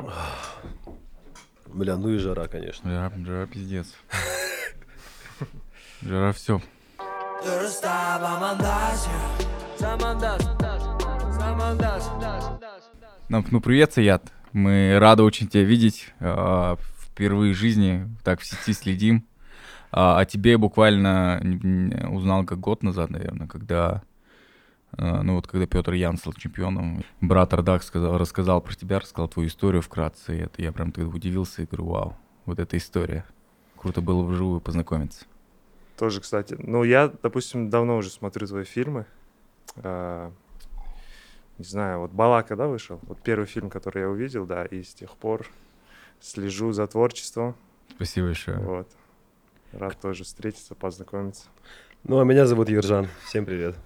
Бля, ну и жара, конечно. Жара, жара пиздец. Жара все. Ну, ну, привет, Саят. Мы рады очень тебя видеть. а, Впервые в жизни так в сети следим. А о тебе буквально узнал как год назад, наверное, когда а, ну вот когда Петр Ян стал чемпионом, брат Ардак сказал, рассказал про тебя, рассказал твою историю вкратце, и это я прям тогда удивился и говорю, вау, вот эта история. Круто было вживую познакомиться. Тоже, кстати. Ну, я, допустим, давно уже смотрю твои фильмы. А, не знаю, вот «Балака», да, вышел? Вот первый фильм, который я увидел, да, и с тех пор слежу за творчеством. Спасибо большое. Вот. Рад тоже встретиться, познакомиться. Ну, а меня зовут Ержан. Всем привет.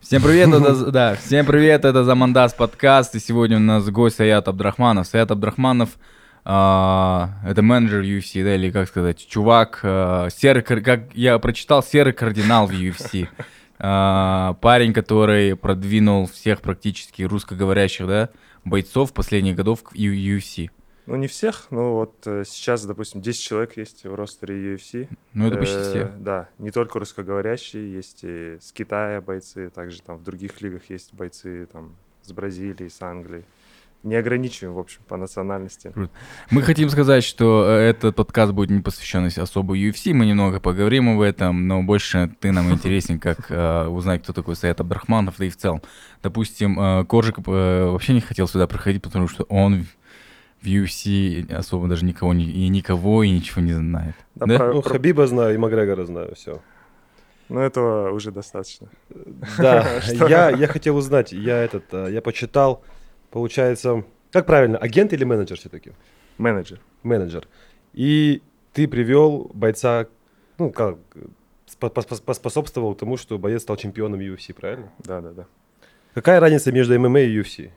Всем привет, это, да, всем привет, это Замандас подкаст, и сегодня у нас гость Саят Абдрахманов. Саят Абдрахманов, а, это менеджер UFC, да, или как сказать, чувак, а, серый, как я прочитал, серый кардинал в UFC. А, парень, который продвинул всех практически русскоговорящих, да, бойцов последних годов в UFC. Ну, не всех, но вот э, сейчас, допустим, 10 человек есть в ростере UFC. Ну, это почти Э, все. Да, не только русскоговорящие, есть и с Китая бойцы, также там в других лигах есть бойцы там с Бразилии, с Англии. Не ограничиваем, в общем, по национальности. Мы хотим сказать, что э, этот подкаст будет не посвящен особо UFC, мы немного поговорим об этом, но больше ты нам интересен, как э, узнать, кто такой Саят Абдрахманов, да и в целом. Допустим, э, Коржик э, вообще не хотел сюда проходить, потому что он в UFC особо даже никого не, и никого и ничего не знает. Да, Да? про- Ну, про- Хабиба знаю и Макгрегора знаю, все. Но этого уже достаточно. Да, я, я хотел узнать, я этот, а, я почитал, получается, как правильно, агент или менеджер все-таки? Менеджер. Менеджер. И ты привел бойца, ну, как, спо- пос- поспособствовал тому, что боец стал чемпионом UFC, правильно? Да, да, да. Какая разница между ММА и UFC?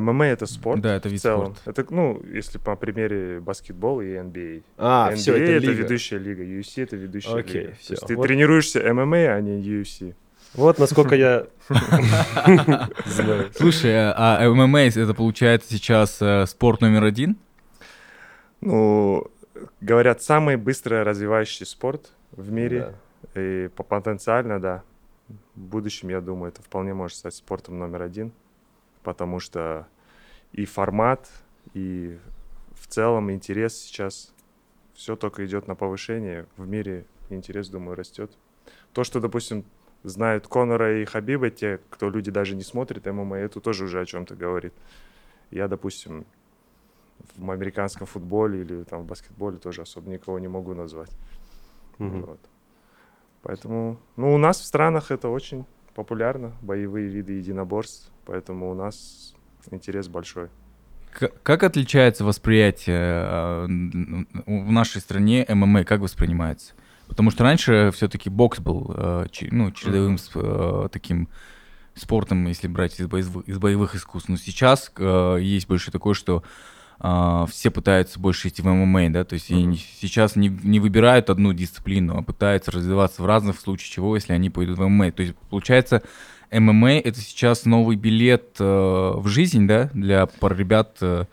ММА это спорт. Да, это в вид целом. спорта. Это, ну, если по примере баскетбола и NBA. А, NBA все, это, это, лига. ведущая лига, UFC это ведущая Окей, лига. всё. То есть ты Вот. тренируешься ММА, а не UFC. Вот насколько я знаю. Слушай, а а ММА это получается сейчас э, спорт номер один? Ну, говорят, самый быстро развивающий спорт в мире. И по потенциально, да. В будущем, я думаю, это вполне может стать спортом номер один. Потому что и формат, и в целом интерес сейчас все только идет на повышение. В мире интерес, думаю, растет. То, что, допустим, знают Конора и Хабиба, те, кто люди даже не смотрят ММА, это тоже уже о чем-то говорит. Я, допустим, в американском футболе или там в баскетболе тоже особо никого не могу назвать. Мгм. Вот. Поэтому, ну, у нас в странах это очень популярно, боевые виды единоборств, поэтому у нас интерес большой. Как отличается восприятие э, в нашей стране ММА, как воспринимается? Потому что раньше все-таки бокс был э, ну, чередовым э, таким спортом, если брать из боевых, из боевых искусств. Но сейчас есть больше такое, что все пытаются больше идти в ММА, да, то есть не- сейчас не, не выбирают одну дисциплину, а пытаются развиваться в разных, в случае чего, если они пойдут в ММА. То есть получается, ММА это сейчас новый билет э, в жизнь, да, для пар ребят, э,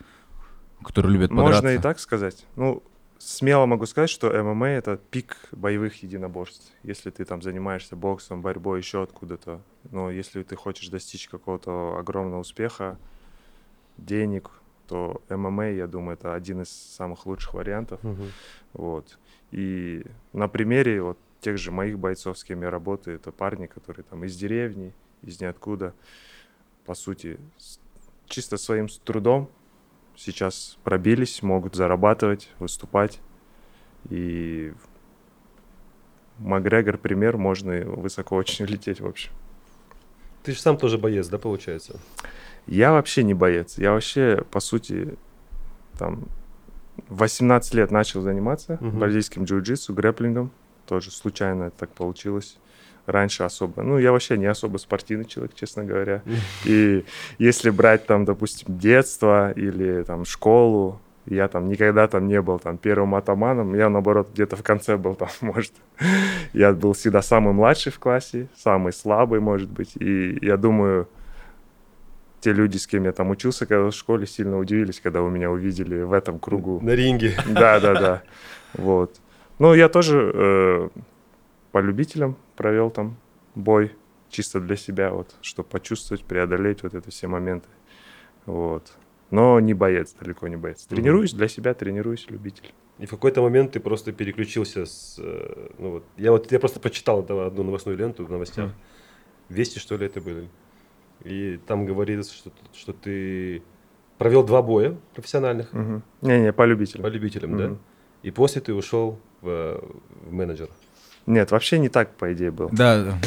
которые любят подраться. Можно и так сказать. Ну, смело могу сказать, что ММА это пик боевых единоборств. Если ты там занимаешься боксом, борьбой, еще откуда-то. Но если ты хочешь достичь какого-то огромного успеха, денег, то ММА, я думаю, это один из самых лучших вариантов. Мгм. Вот. И на примере вот тех же моих бойцов, с кем я работаю, это парни, которые там из деревни, из ниоткуда, по сути, чисто своим трудом сейчас пробились, могут зарабатывать, выступать. И Макгрегор пример, можно высоко очень лететь, в общем. Ты же сам тоже боец, да, получается? Я вообще не боец. Я вообще, по сути, там, в 18 лет начал заниматься Мгм. бразильским джиу-джитсу, грэплингом. Тоже случайно так получилось. Раньше особо. Ну, я вообще не особо спортивный человек, честно говоря. И если брать там, допустим, детство или там школу, я там никогда там не был там первым атаманом, я наоборот где-то в конце был там, может. Я был всегда самый младший в классе, самый слабый, может быть. И я думаю, те люди, с кем я там учился, когда в школе, сильно удивились, когда вы меня увидели в этом кругу. На ринге. Да, да, да. Вот. Ну, я тоже э, по любителям провел там бой чисто для себя, вот, чтобы почувствовать, преодолеть вот это все моменты. Вот. Но не боец, далеко не боец. Тренируюсь для себя, тренируюсь, любитель. И в какой-то момент ты просто переключился с... э, Ну вот, я вот я просто почитал одну новостную ленту в новостях. Вести, что ли, это были. И там говорится, что, что ты провел два боя профессиональных. Не-не, по по любителям. любителям, да? Мгм. И после ты ушел в, в менеджер. Нет, вообще не так, по идее, было. Да,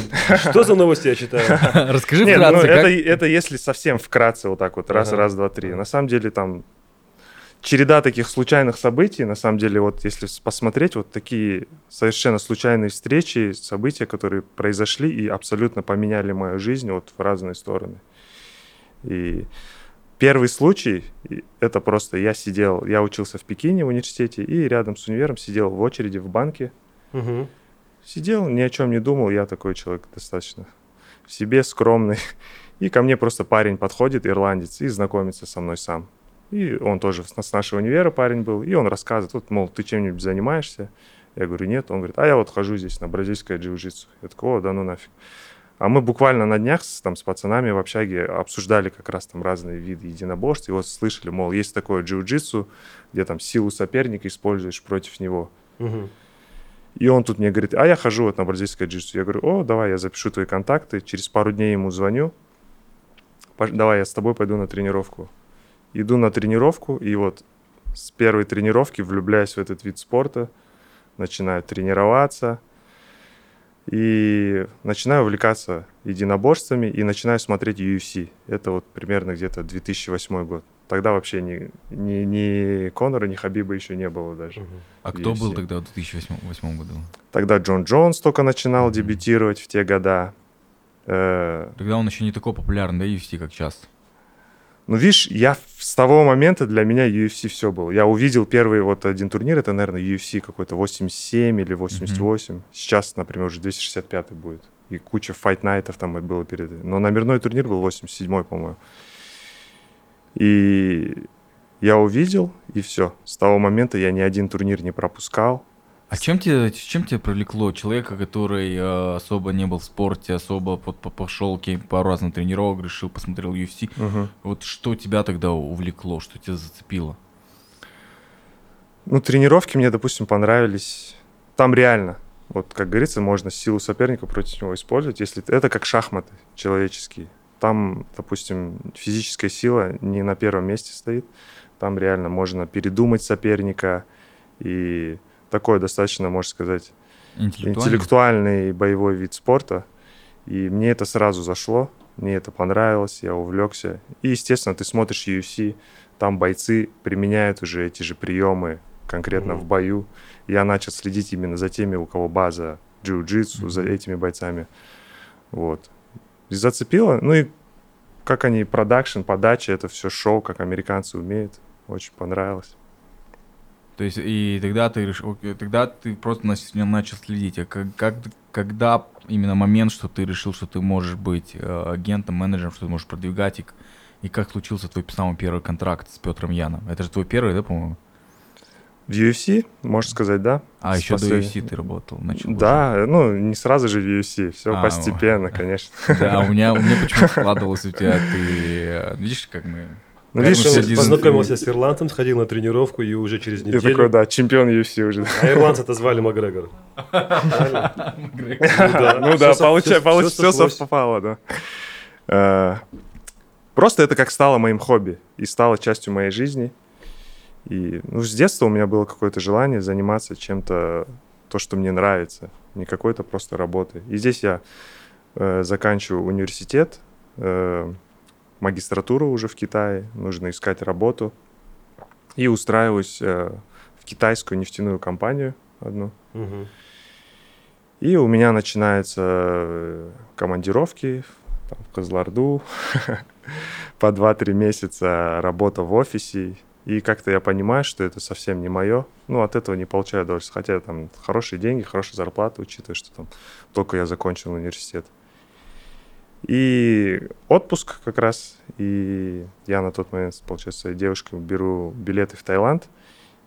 Что за новости я читаю? расскажи Нет, ну, вкратце, это, как... это если совсем вкратце вот так вот, раз, Ага. раз, два, три. На самом деле там череда таких случайных событий, на самом деле вот если посмотреть, вот такие совершенно случайные встречи, события, которые произошли и абсолютно поменяли мою жизнь вот в разные стороны. И первый случай, это просто я сидел, я учился в Пекине в университете, и рядом с универом сидел в очереди в банке, Мгм. Сидел, ни о чем не думал, я такой человек достаточно в себе скромный. И ко мне просто парень подходит, ирландец, и знакомится со мной сам. И он тоже с нашего универа парень был, и он рассказывает, вот, мол, ты чем-нибудь занимаешься? Я говорю, нет. Он говорит, а я вот хожу здесь на бразильское джиу-джитсу. Я такой, о, да ну нафиг. А мы буквально на днях с, там, с пацанами в общаге обсуждали как раз там разные виды единоборств, и вот слышали, мол, есть такое джиу-джитсу, где там силу соперника используешь против него. Мгм. И он тут мне говорит, а я хожу вот на бразильское джитсу. Я говорю, о, давай, я запишу твои контакты. Через пару дней ему звоню. Давай, я с тобой пойду на тренировку. Иду на тренировку, и вот с первой тренировки влюбляюсь в этот вид спорта, начинаю тренироваться, и начинаю увлекаться единоборствами, и начинаю смотреть UFC. Это вот примерно где-то 2008 год. Тогда вообще ни, ни, ни Конора, ни Хабиба еще не было даже. А кто был UFC. тогда в 2008 году? Тогда Джон Джонс только начинал Мгм. дебютировать в те года. Э, Тогда он еще не такой популярный, да, UFC, как сейчас. Ну, видишь, я с того момента для меня UFC все было. Я увидел первый вот один турнир, это, наверное, UFC какой-то 87 или 88. Сейчас, например, уже 265 будет. И куча файт-найтов там было перед... Но номерной турнир был 87 по-моему. И я увидел, и все. С того момента я ни один турнир не пропускал. А чем тебе, чем тебя привлекло человека, который э, особо не был в спорте, особо по- пошел пару раз на тренировок, решил, посмотрел UFC? Мгм. Вот что тебя тогда увлекло, что тебя зацепило? Ну, тренировки мне, допустим, понравились. Там реально, вот как говорится, можно силу соперника против него использовать, если это как шахматы человеческие. Там, допустим, физическая сила не на первом месте стоит. Там реально можно передумать соперника. И такой достаточно, можно сказать, Интеллектуально? интеллектуальный боевой вид спорта. И мне это сразу зашло, мне это понравилось, я увлекся. И, естественно, ты смотришь UFC, там бойцы применяют уже эти же приемы конкретно Мгм. в бою. Я начал следить именно за теми, у кого база джиу-джитсу, за Мгм. этими бойцами. Вот. И зацепило. Ну и как они, продакшн, подача, это все шоу, как американцы умеют. Очень понравилось. То есть, и тогда ты решил, окей, тогда ты просто начал следить. А как, как- когда именно момент, что ты решил, что ты можешь быть э, агентом, менеджером, что ты можешь продвигать, и, и как случился твой самый первый контракт с Петром Яном? Это же твой первый, да, по-моему? В UFC, можно сказать, да? А, С еще до последней- UFC ты работал, начал. уже. Да, ну, не сразу же в UFC, все А, постепенно, конечно. Да, у меня, у меня почему-то складывалось у тебя, ты... э, Видишь, как мы... Ну, видишь, дизайн- познакомился с ирландцем, сходил на тренировку и уже через я неделю... такой, да, чемпион UFC уже. А ирландца-то звали Макгрегор. Ну да, Всё со- получай- всё- получ- всё все совпало, да. Э, Просто это как стало моим хобби и стало частью моей жизни. И ну, с детства у меня было какое-то желание заниматься чем-то, то, что мне нравится, не какой-то просто работой. И здесь я э, заканчиваю университет, э, магистратуру уже в Китае, нужно искать работу. И устраиваюсь э, в китайскую нефтяную компанию одну. Мгм. И у меня начинаются э, командировки там, в Козларду, по 2-3 месяца работа в офисе. И как-то я понимаю, что это совсем не мое. Ну, от этого не получаю удовольствия. Хотя там хорошие деньги, хорошая зарплата, учитывая, что там только я закончил университет. И отпуск как раз. И я на тот момент, получается, девушкой беру билеты в Таиланд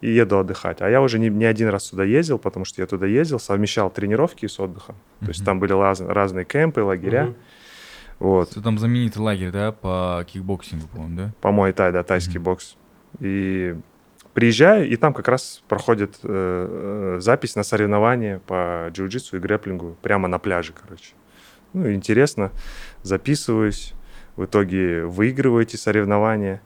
и еду отдыхать. А я уже не, не один раз сюда ездил, потому что я туда ездил, совмещал тренировки с отдыхом. То есть там были лаз- разные кемпы, лагеря. Мгм. Вот. Это там знаменитый лагерь, да, по кикбоксингу, по-моему, да? По муай-тай, да, тайский Мгм. бокс. И приезжаю, и там как раз проходит э, э, запись на соревнования по джиу-джитсу и грэплингу прямо на пляже, короче. Ну, интересно, записываюсь, в итоге выигрываю эти соревнования.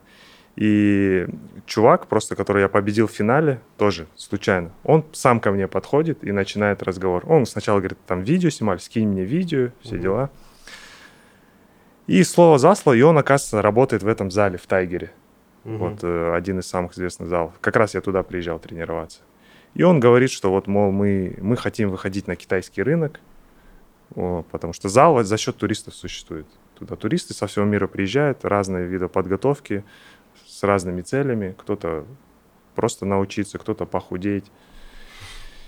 И чувак, просто который я победил в финале, тоже случайно, он сам ко мне подходит и начинает разговор. Он сначала говорит, там видео снимали, скинь мне видео, все Мгм. дела. И слово за слово, и он, оказывается, работает в этом зале, в Тайгере. Мгм. Вот э, один из самых известных залов. Как раз я туда приезжал тренироваться. И он говорит, что вот, мол, мы, мы хотим выходить на китайский рынок, потому что зал за счет туристов существует. Туда туристы со всего мира приезжают, разные виды подготовки с разными целями. Кто-то просто научиться, кто-то похудеть.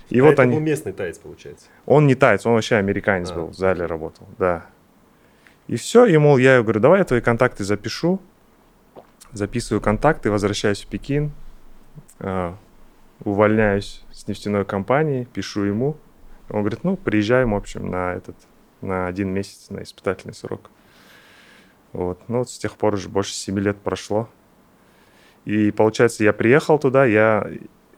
И А вот это они... был местный таец, получается. Он не таец, он вообще американец А. был, в зале работал, да. И все, и, мол, я говорю, давай я твои контакты запишу. Записываю контакты, возвращаюсь в Пекин, а, увольняюсь с нефтяной компании, пишу ему. Он говорит, ну, приезжаем, в общем, на этот, на один месяц, на испытательный срок. Вот. Ну, вот с тех пор уже больше семи лет прошло. И, получается, я приехал туда, я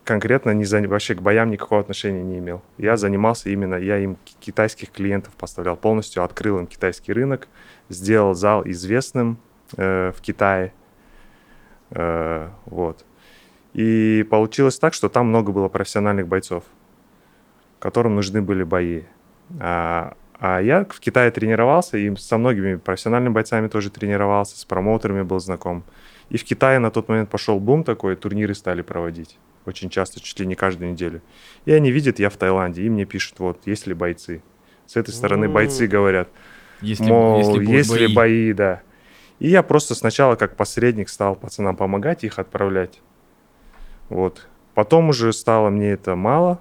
конкретно не за... вообще к боям никакого отношения не имел. Я занимался именно, я им ки- китайских клиентов поставлял полностью, открыл им китайский рынок, сделал зал известным э, в Китае. Э, вот. И получилось так, что там много было профессиональных бойцов, которым нужны были бои. А, а я в Китае тренировался, и со многими профессиональными бойцами тоже тренировался, с промоутерами был знаком. И в Китае на тот момент пошел бум такой, турниры стали проводить. Очень часто, чуть ли не каждую неделю. И они видят, я в Таиланде, и мне пишут, вот, есть ли бойцы. С этой стороны М. бойцы говорят, Если, мол, если есть ли бои. бои, да. И я просто сначала как посредник стал пацанам помогать, их отправлять. Вот. Потом уже стало мне это мало,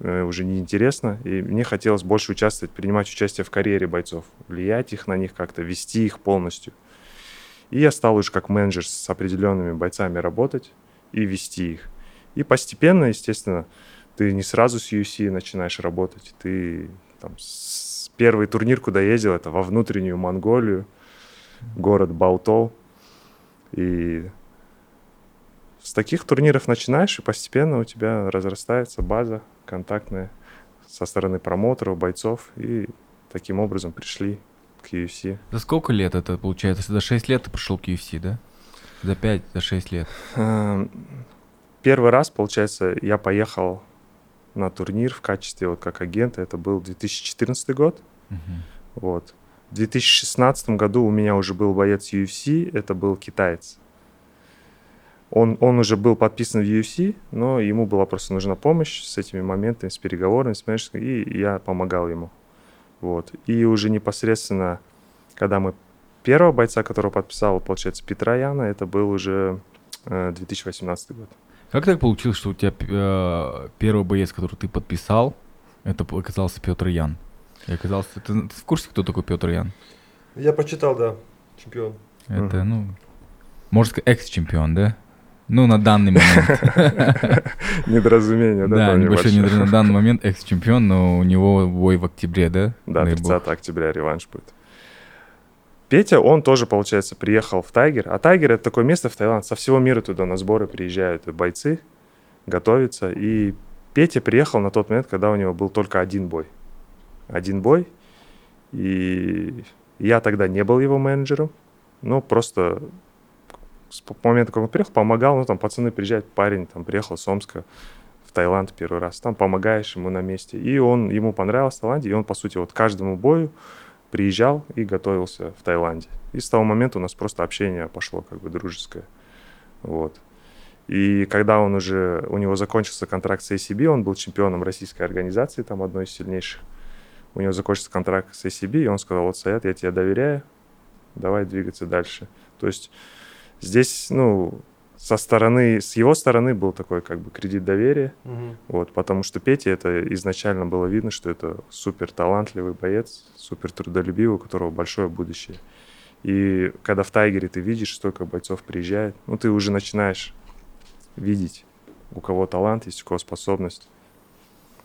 уже неинтересно, и мне хотелось больше участвовать, принимать участие в карьере бойцов, влиять их на них как-то, вести их полностью. И я стал уже как менеджер с определенными бойцами работать и вести их. И постепенно, естественно, ты не сразу с UFC начинаешь работать. Ты там с- первый турнир, куда ездил, это во внутреннюю Монголию, город Баутол. И с таких турниров начинаешь, и постепенно у тебя разрастается база контактная со стороны промоутеров, бойцов. И таким образом пришли к UFC. За сколько лет это получается? За 6 лет ты пришел к UFC, да? За 5, за 6 лет. Эм, Первый раз, получается, я поехал на турнир в качестве вот как агента. Это был 2014 год. Мгм. Вот. В 2016 году у меня уже был боец UFC, это был китаец. Он, он уже был подписан в UFC, но ему была просто нужна помощь с этими моментами, с переговорами, с менеджером, и я помогал ему. Вот. И уже непосредственно, когда мы первого бойца, которого подписал, получается, Петра Яна, это был уже э, 2018 год. Как так получилось, что у тебя э, первый боец, который ты подписал, это оказался Петр Ян? И оказался... Ты, ты в курсе, кто такой Петр Ян? Я прочитал, да, чемпион. Это, ну, можно сказать, экс-чемпион, да? Ну, на данный момент. Недоразумение, да? Да, небольшое? недра- на данный момент экс-чемпион, но у него бой в октябре, да? Да, Дай 30 бог. октября реванш будет. Петя, он тоже, получается, приехал в Тайгер. А Тайгер — это такое место в Таиланд. Со всего мира туда на сборы приезжают бойцы, готовятся. И Петя приехал на тот момент, когда у него был только один бой. Один бой. И я тогда не был его менеджером. Ну, просто с момента, как он приехал, помогал. Ну, там пацаны приезжают, парень там приехал с Омска в Таиланд первый раз. Там помогаешь ему на месте. И он, ему понравилось в Таиланде, и он, по сути, вот каждому бою приезжал и готовился в Таиланде. И с того момента у нас просто общение пошло как бы дружеское. Вот. И когда он уже, у него закончился контракт с ACB, он был чемпионом российской организации, там одной из сильнейших. У него закончился контракт с ACB, и он сказал, вот, Саят, я тебе доверяю, давай двигаться дальше. То есть здесь, ну, со стороны, с его стороны был такой как бы кредит доверия, вот, потому что Петя это изначально было видно, что это супер талантливый боец, супер трудолюбивый, у которого большое будущее. И когда в Тайгере ты видишь, столько бойцов приезжает, ну ты уже начинаешь видеть, у кого талант есть, у кого способность.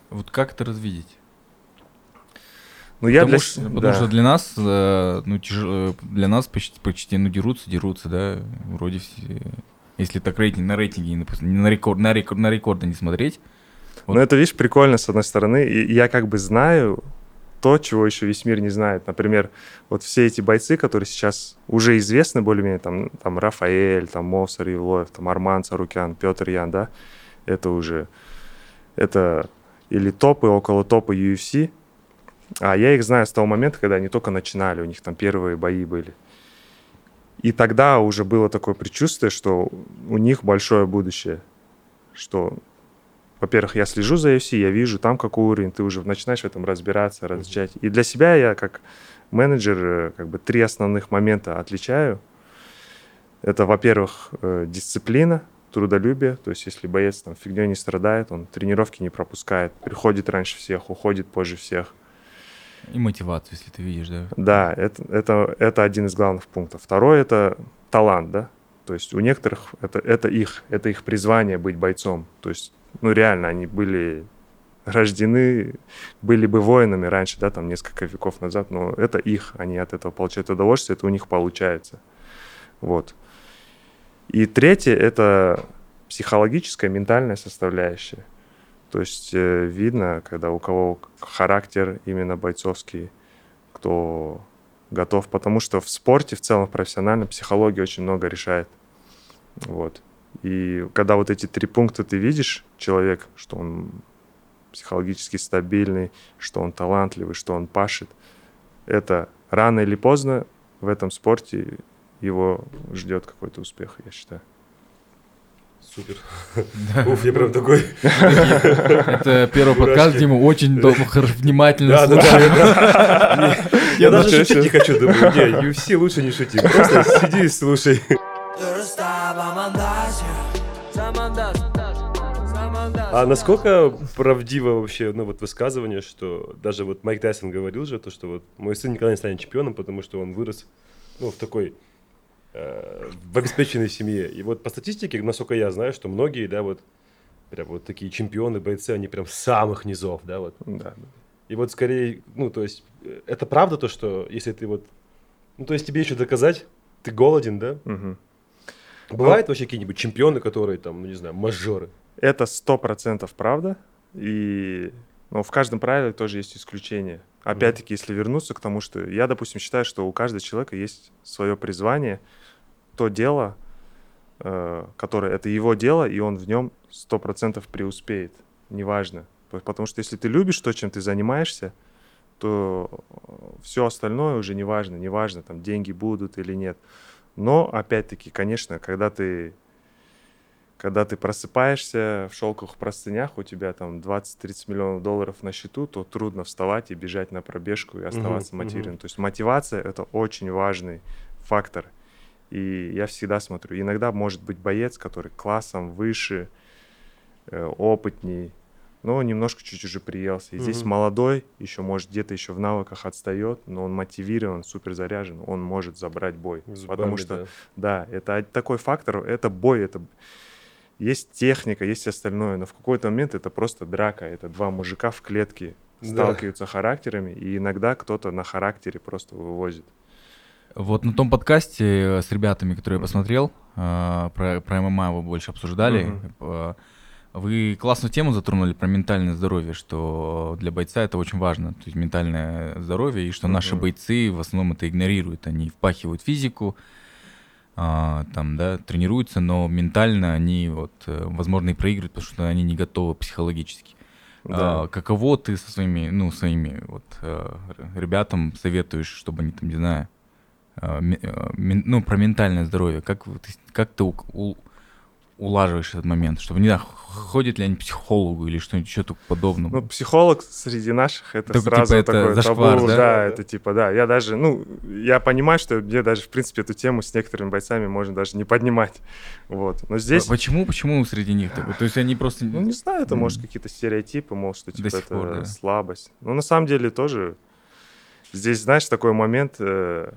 Вот как это развидеть? Ну, я потому для... что, потому да. что для нас, э, ну, тяж- э, для нас почти, почти, ну, дерутся, дерутся, да, вроде все, если так рейтинг, на рейтинге, на, рекорд, на, рекорд, на рекорды не смотреть, Вот. Ну, это, видишь, прикольно, с одной стороны. И я как бы знаю то, чего еще весь мир не знает. Например, вот все эти бойцы, которые сейчас уже известны более-менее, там, там Рафаэль, там Мовсар Евлоев, там Арман Царукян, Петр Ян, да, это уже, это или топы, около топа UFC, а я их знаю с того момента, когда они только начинали, у них там первые бои были. И тогда уже было такое предчувствие, что у них большое будущее, что во-первых, я слежу за UFC, я вижу там какой уровень, ты уже начинаешь в этом разбираться, различать. И для себя я как менеджер э, как бы три основных момента отличаю. Это, во-первых, э, дисциплина, трудолюбие, то есть если боец там фигней не страдает, он тренировки не пропускает, приходит раньше всех, уходит позже всех. И мотивацию, если ты видишь, да. Да, это, это, это один из главных пунктов. Второй — это талант, да. То есть у некоторых это, это их, это их призвание быть бойцом. То есть, ну реально, они были рождены, были бы воинами раньше, да, там несколько веков назад, но это их, они от этого получают удовольствие, это у них получается. Вот. И третье — это психологическая, ментальная составляющая. То есть э, видно, когда у кого характер именно бойцовский, кто готов, потому что в спорте в целом, в профессиональном, психология очень много решает. Вот. И когда вот эти три пункта ты видишь, человек, что он психологически стабильный, что он талантливый, что он пашет, это рано или поздно в этом спорте его ждет какой-то успех, я считаю. Супер. Уф, я прям такой... Это первый подкаст, мы очень внимательно Да, да, да, да. Я даже шутить не хочу, думаю, не, UFC лучше не шути, просто сиди и слушай. А насколько правдиво вообще, ну вот высказывание, что даже вот Майк Тайсон говорил же, то, что вот мой сын никогда не станет чемпионом, потому что он вырос, ну, в такой, в обеспеченной семье. И вот по статистике, насколько я знаю, что многие, да, вот, прям вот такие чемпионы, бойцы, они прям самых низов, да, вот. Да. И вот скорее, ну, то есть, э, это правда то, что если ты вот, ну, то есть тебе еще доказать, ты голоден, да? Мгм. Бывают вообще какие-нибудь чемпионы, которые там, ну, не знаю, мажоры? Это сто процентов правда. И но в каждом правиле тоже есть исключения. Опять-таки, если вернуться к тому, что я, допустим, считаю, что у каждого человека есть свое призвание, то дело, э, которое это его дело, и он в нем сто процентов преуспеет. Неважно. Потому что если ты любишь то, чем ты занимаешься, то все остальное уже не важно. Не важно, там деньги будут или нет. Но, опять-таки, конечно, когда ты когда ты просыпаешься в шелковых простынях, у тебя там 20-30 миллионов долларов на счету, то трудно вставать и бежать на пробежку и оставаться мгм. мотивированным. То есть мотивация — это очень важный фактор. И я всегда смотрю, иногда может быть боец, который классом выше, э, опытней, но немножко чуть уже приелся. И здесь Мгм. молодой, еще может где-то еще в навыках отстает, но он мотивирован, супер заряжен, он может забрать бой. Зубами, потому что да. да, это такой фактор, это бой, это есть техника, есть остальное, но в какой-то момент это просто драка, это два мужика в клетке Да. сталкиваются характерами, и иногда кто-то на характере просто вывозит. Вот на том подкасте э, с ребятами, которые я посмотрел, э, про, про ММА вы больше обсуждали, э, вы классную тему затронули про ментальное здоровье, что для бойца это очень важно, то есть ментальное здоровье, и что наши Мгм. бойцы в основном это игнорируют, они впахивают физику, а, там, да, тренируются, но ментально они вот, э, возможно, и проигрывают, потому что они не готовы психологически. Да. А, каково ты со своими, ну, своими вот э, ребятам советуешь, чтобы они там, не знаю, мен- ну, про ментальное здоровье, как, как ты у- улаживаешь этот момент? Чтобы, не знаю, ходят ли они к психологу или что-нибудь что-то подобное? Ну, психолог среди наших это Только, сразу типа, это такой зашквар, табу, да? да? это типа, да. Я даже, ну, я понимаю, что мне даже, в принципе, эту тему с некоторыми бойцами можно даже не поднимать. Вот. Но здесь, Почему, почему среди них такое? То есть они просто... ну, не знаю, это, может, какие-то стереотипы, мол, что, типа, это пор, да. слабость. Ну, на самом деле, тоже здесь, знаешь, такой момент, э,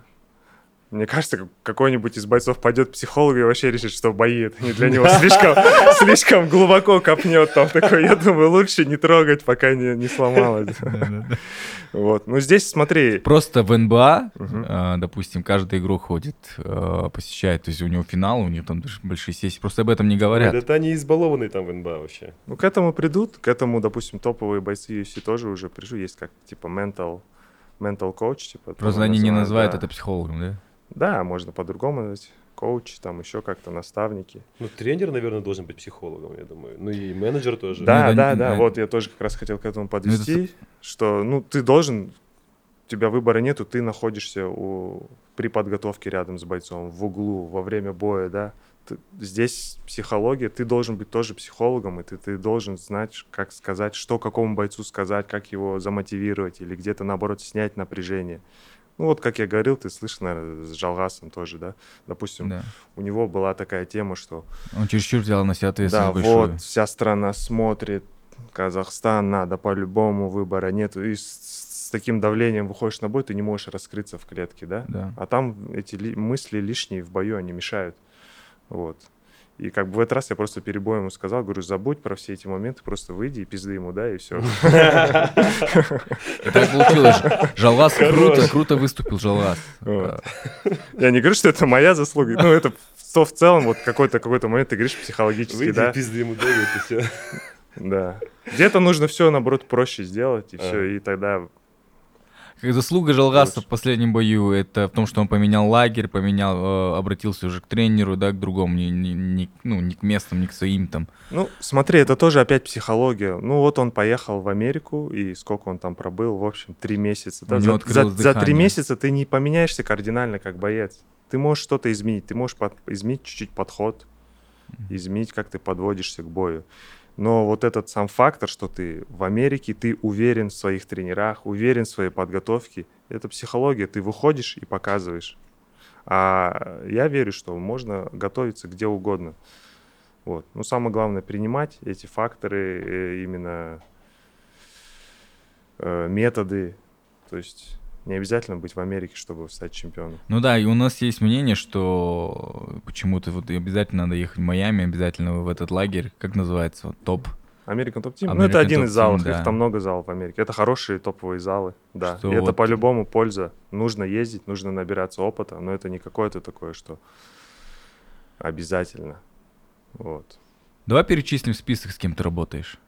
мне кажется, как- какой-нибудь из бойцов пойдет к психологу и вообще решит, что бои это не для него слишком, слишком глубоко копнет там такой. Я думаю, лучше не трогать, пока не, не сломалось. Вот. Ну, здесь, смотри, Просто в НБА, э, допустим, каждый игрок ходит, э, посещает, то есть у него финал, у него там даже большие сессии, просто об этом не говорят. Это они избалованные там в НБА вообще. ну, к этому придут, к этому, допустим, топовые бойцы UFC тоже уже пришли, есть как, типа, mental, mental coach, типа. Просто они не называют, называют да. это психологом, да? Да, можно по-другому назвать. Коуч, там еще как-то наставники. Ну, тренер, наверное, должен быть психологом, я думаю. Ну и менеджер тоже. Да, это да, да. да. Вот я тоже как раз хотел к этому это подвести, что, ну, ты должен, у тебя выбора нету, ты находишься у, при подготовке рядом с бойцом, в углу, во время боя, да. Ты- здесь психология, ты должен быть тоже психологом, и ты, ты должен знать, как сказать, что какому бойцу сказать, как его замотивировать, или где-то, наоборот, снять напряжение. Ну, вот, как я говорил, ты слышал, наверное, с Жалгасом тоже, да. Допустим, Да. у него была такая тема, что Он чересчур взял на себя ответственность да, большую. вот, вся страна смотрит, Казахстан надо по-любому, выбора нет. И с, с таким давлением выходишь на бой, ты не можешь раскрыться в клетке, да? Да. А там эти ли- мысли лишние в бою, они мешают. Вот. И как бы в этот раз я просто перебой ему сказал, говорю, забудь про все эти моменты, просто выйди и пизды ему, да, и все. Так получилось. Жалгас круто, круто выступил Жалгас. Вот. Я не говорю, что это моя заслуга, ну это то в целом вот какой-то какой-то момент ты говоришь психологически, Выйди, да, пизды ему дают, и все. да. Где-то нужно все наоборот проще сделать и все, Ага. и тогда заслуга Жалгаса в последнем бою, это в том, что он поменял лагерь, поменял, э, обратился уже к тренеру, да, к другому, не, не- не- ну, не к местным, не к своим там. Ну, смотри, это тоже опять психология. Ну, вот он поехал в Америку, и сколько он там пробыл, в общем, три месяца. Да, за, за- за три месяца ты не поменяешься кардинально как боец. Ты можешь что-то изменить, ты можешь под- изменить чуть-чуть подход, изменить, как ты подводишься к бою. Но вот этот сам фактор, что ты в Америке, ты уверен в своих тренерах, уверен в своей подготовке, это психология. Ты выходишь и показываешь. А я верю, что можно готовиться где угодно. Вот. Ну, самое главное принимать эти факторы, э, именно э, методы. То есть не обязательно быть в Америке, чтобы стать чемпионом. Ну да, и у нас есть мнение, что почему-то вот обязательно надо ехать в Майами, обязательно в этот лагерь, как называется, вот, топ. Американ Топ Тим. Ну, это один из залов. Да. Их там много залов в Америке. Это хорошие топовые залы. Да. Что И это вот- по-любому польза. Нужно ездить, нужно набираться опыта, но это не какое-то такое, что обязательно. Вот. Давай перечислим список, с кем ты работаешь.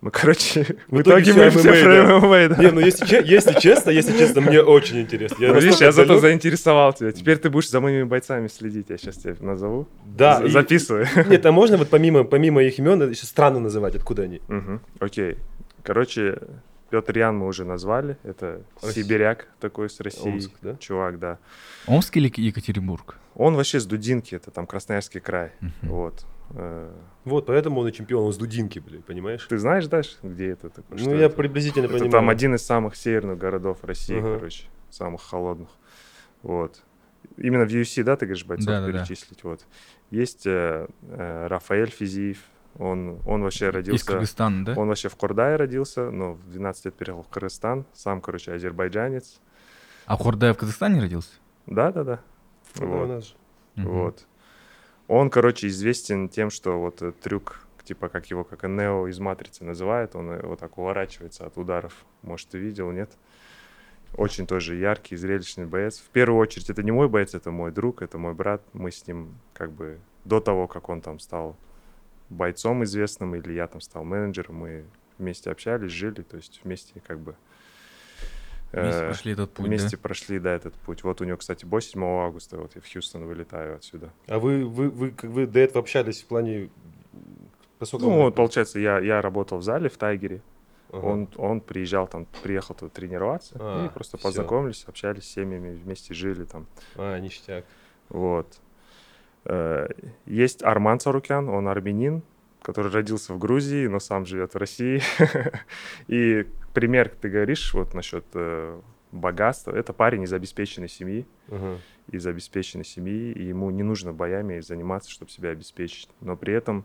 Мы, короче, в, В итоге итоге мы все про. ММА, да. Не, ну если, если честно, если честно, мне очень интересно. Я Ну, видишь, я зато заинтересовал тебя. Теперь ты будешь за моими бойцами следить. Я сейчас тебя назову. Да, и- Записывай. Нет, а можно вот помимо, помимо их имен еще странно называть, откуда они? Мгм, Окей. Короче, Петр Ян мы уже назвали. Это Россия. сибиряк такой с России. Омск, да? Чувак, да. Омск или Екатеринбург? Он вообще с Дудинки, это там Красноярский край. Мгм. Вот. Э, Вот, поэтому он и чемпион, он с Дудинки, блин, понимаешь? Ты знаешь, Даш, где это такое? Ну, я это? приблизительно Это понимаю. там один из самых северных городов России, Ага. короче, самых холодных. Вот. Именно в UFC, да, ты говоришь, бойцов Да-да-да. перечислить? Вот. Есть э, э, Рафаэль Физиев, он, он вообще Из родился... Кыргызстана, да? Он вообще в Кордае родился, но в 12 лет переехал в Кыргызстан. Сам, короче, азербайджанец. А Хордай в Казахстане родился? Да-да-да. Ну, да, у Вот. нас же. Вот. Он, короче, известен тем, что вот трюк, типа как его, как Нео из Матрицы называют, он э, вот так уворачивается от ударов. Может, ты видел, нет? Очень тоже яркий, зрелищный боец. В первую очередь, это не мой боец, это мой друг, это мой брат. Мы с ним как бы до того, как он там стал бойцом известным, или я там стал менеджером, мы вместе общались, жили, то есть вместе как бы... Вместе э, прошли этот путь, Вместе да? прошли, да, этот путь. Вот у него, кстати, бой 7 августа, вот я в Хьюстон вылетаю отсюда. А вы, вы, вы, как вы до этого общались в плане... По сколько Ну, вот, получается, я, я работал в зале в Тайгере. Ага. Он, он приезжал там, приехал туда тренироваться. А, и просто всё. познакомились, общались с семьями, вместе жили там. А, ништяк. Вот. Э, Есть Арман Сарукян, он армянин, который родился в Грузии, но сам живет в России. И пример, ты говоришь, вот насчет э, богатства, это парень из обеспеченной семьи, Ага. из обеспеченной семьи, и ему не нужно боями заниматься, чтобы себя обеспечить. Но при этом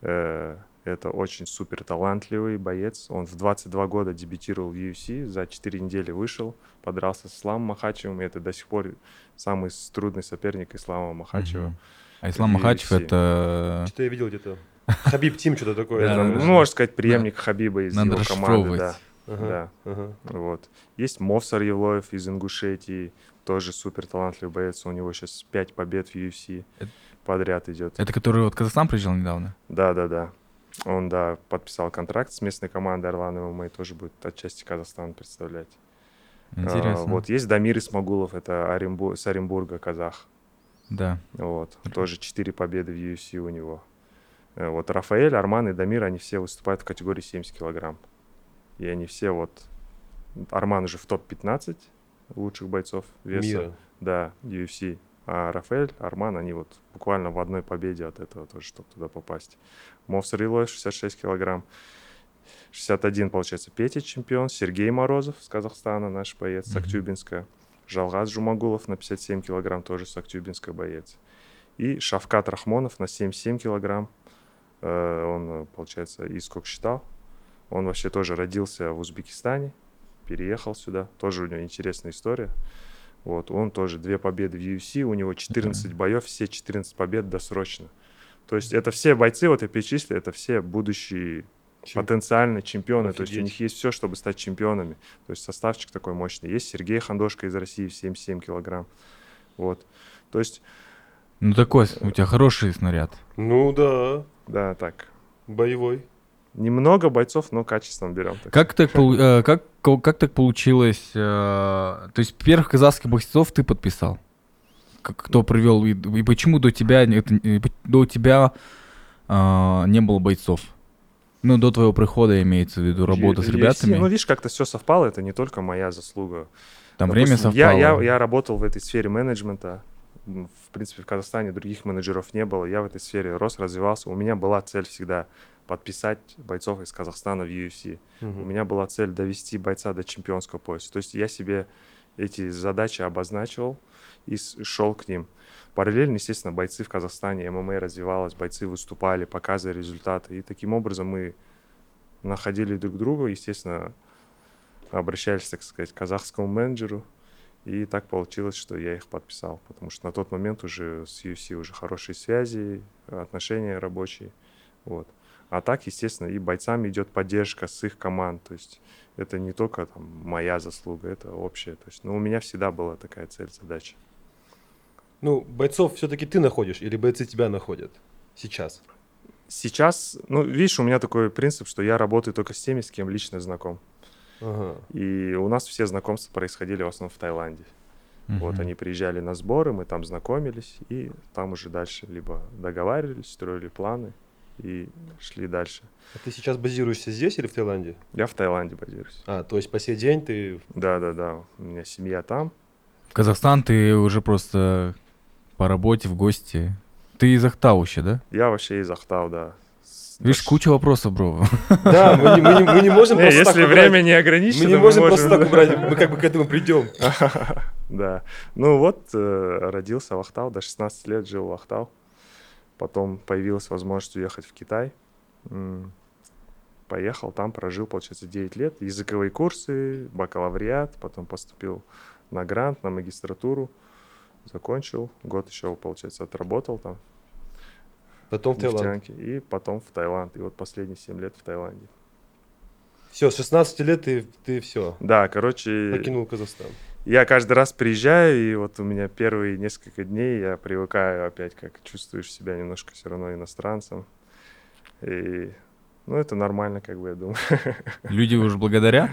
э, это очень супер талантливый боец. Он в 22 года дебютировал в UFC, за 4 недели вышел, подрался с Исламом Махачевым, и это до сих пор самый трудный соперник Ислама Махачева. Мгм. А Ислам Махачев UFC. это... Что-то я видел где-то. Хабиб Тим, что-то такое. Да, ну, можно сказать, преемник Хабиба из его команды. Да, Ага, да. ага. Вот. Есть Мовсар Евлоев из Ингушетии, тоже супер талантливый боец. У него сейчас 5 побед в UFC Это- подряд идет. Это который вот Казахстан приезжал недавно? Да, да, да. Он, да, подписал контракт с местной командой Орлан ММА и тоже будет отчасти Казахстан представлять. А, Интересно. вот есть Дамир Исмагулов, это Оренбу- с Оренбурга, казах. Да. Вот. Тоже 4 победы в UFC у него. Э, Вот Рафаэль, Арман и Дамир, они все выступают в категории 70 килограмм. И они все вот... Арман уже в топ-15 лучших бойцов веса. Мира. Да, UFC. А Рафаэль, Арман, они вот буквально в одной победе от этого тоже, чтобы туда попасть. Мовсар Илой 66 килограмм. 61, получается, Петя чемпион. Сергей Морозов с Казахстана, наш боец, с Мгм. Актюбинска. Жалгаз Жумагулов на 57 килограмм, тоже с Актюбинска боец. И Шавкат Рахмонов на 77 килограмм. Э, Он, э, получается, из Кокшетау. Он вообще тоже родился в Узбекистане, переехал сюда. Тоже у него интересная история. Вот, он тоже две победы в UFC, у него 14 боев, все 14 побед досрочно. То есть это все бойцы, вот я перечислил, это все будущие Чем- потенциальные чемпионы. То есть у Офигеть. них есть все, чтобы стать чемпионами. То есть составчик такой мощный. Есть Сергей Хандошко из России в 77 килограмм. Вот. То есть, Ну такой, у тебя хороший снаряд. Ну да, да, так. боевой. Немного бойцов, но качественно берем. так Как так, э, как, как так получилось? э, то есть первых казахских бойцов ты подписал? Кто привел? И, и почему до тебя, не- это, до тебя э, не было бойцов? Ну, до твоего прихода имеется в виду работа с ребятами. Ну, видишь, как-то все совпало, это не только моя заслуга. Там время Допустим, совпало. Я, я, я работал в этой сфере менеджмента. В принципе, в Казахстане других менеджеров не было. Я в этой сфере рос, развивался. У меня была цель всегда подписать бойцов из Казахстана в UFC. У Мгм. меня была цель довести бойца до чемпионского пояса. То есть я себе эти задачи обозначивал и шел к ним. Параллельно, естественно, бойцы в Казахстане, ММА развивалась, бойцы выступали, показывали результаты. И таким образом мы находили друг друга, естественно, обращались, так сказать, к казахскому менеджеру. И так получилось, что я их подписал, потому что на тот момент уже с UFC уже хорошие связи, отношения рабочие. Вот. А так, естественно, и бойцам идет поддержка с их команд. То есть это не только там, моя заслуга, это общее. То есть, ну, у меня всегда была такая цель, задача. Ну, бойцов все-таки ты находишь или бойцы тебя находят сейчас? Сейчас, ну, видишь, у меня такой принцип, что я работаю только с теми, с кем лично знаком. Ага. И у нас все знакомства происходили в основном в Таиланде. Вот Мгм. они приезжали на сборы, мы там знакомились, и там уже дальше либо договаривались, строили планы и шли дальше. А ты сейчас базируешься здесь или в Таиланде? Я в Таиланде базируюсь. А, то есть по сей день ты... Да, да, да. У меня семья там. В Казахстан ты уже просто по работе в гости. Ты из Ахтауща, да? Я вообще из Ахтау, да. Видишь, куча вопросов, бро. Да, мы не, мы не- мы не можем Не, просто так если убрать. время не ограничено, Мы не можем просто так убрать, мы как бы к этому придем. Да. Ну вот, э, родился в Ахтау, до 16 лет жил в Ахтау. Потом появилась возможность уехать в Китай. Поехал, там прожил, получается, 9 лет. Языковые курсы, бакалавриат, потом поступил на грант, на магистратуру. Закончил, год еще, получается, отработал там Потом в Таиланд. И потом в Таиланд. И вот последние 7 лет в Таиланде. Все, с 16 лет ты, ты все, Да, короче, покинул Казахстан. Я каждый раз приезжаю, и вот у меня первые несколько дней я привыкаю опять, как чувствуешь себя немножко все равно иностранцем. И, ну, это нормально, как бы, я думаю. Люди уже благодарят.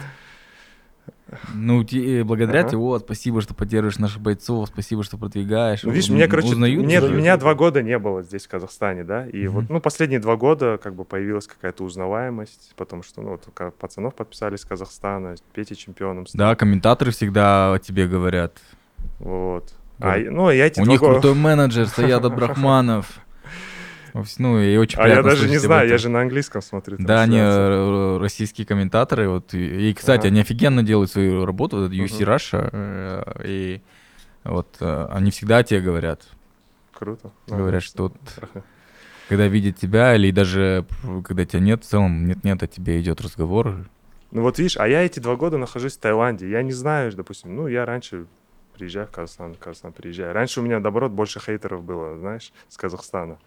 Ну, те- благодарят Ага. тебе, вот, спасибо, что поддерживаешь наших бойцов, спасибо, что продвигаешь. Ну, видишь, меня, короче, узнают мне- уже? меня два года не было здесь, в Казахстане, да, и Мгм. вот, ну, последние два года, как бы, появилась какая-то узнаваемость, потому что, ну, вот, пацанов подписали из Казахстана, Петя чемпионом стал. Да, комментаторы всегда о тебе говорят. Вот. А, ну, я эти У них года- крутой менеджер, Саят Абрахманов. Ну, и очень А я приятно даже не знаю, я же на английском смотрю. Да, они э, российские комментаторы, вот, и, и, кстати, Ага. они офигенно делают свою работу, вот, UFC Мгм. Russia, э, и вот э, они всегда тебе говорят, Круто. говорят, что вот, когда видят тебя, или даже когда тебя нет, в целом нет-нет, о тебе идет разговор. Ну вот видишь, а я эти два года нахожусь в Таиланде. Я не знаю, допустим, ну я раньше приезжаю в Казахстан, в Казахстан приезжаю. Раньше у меня, наоборот, больше хейтеров было, знаешь, с Казахстана.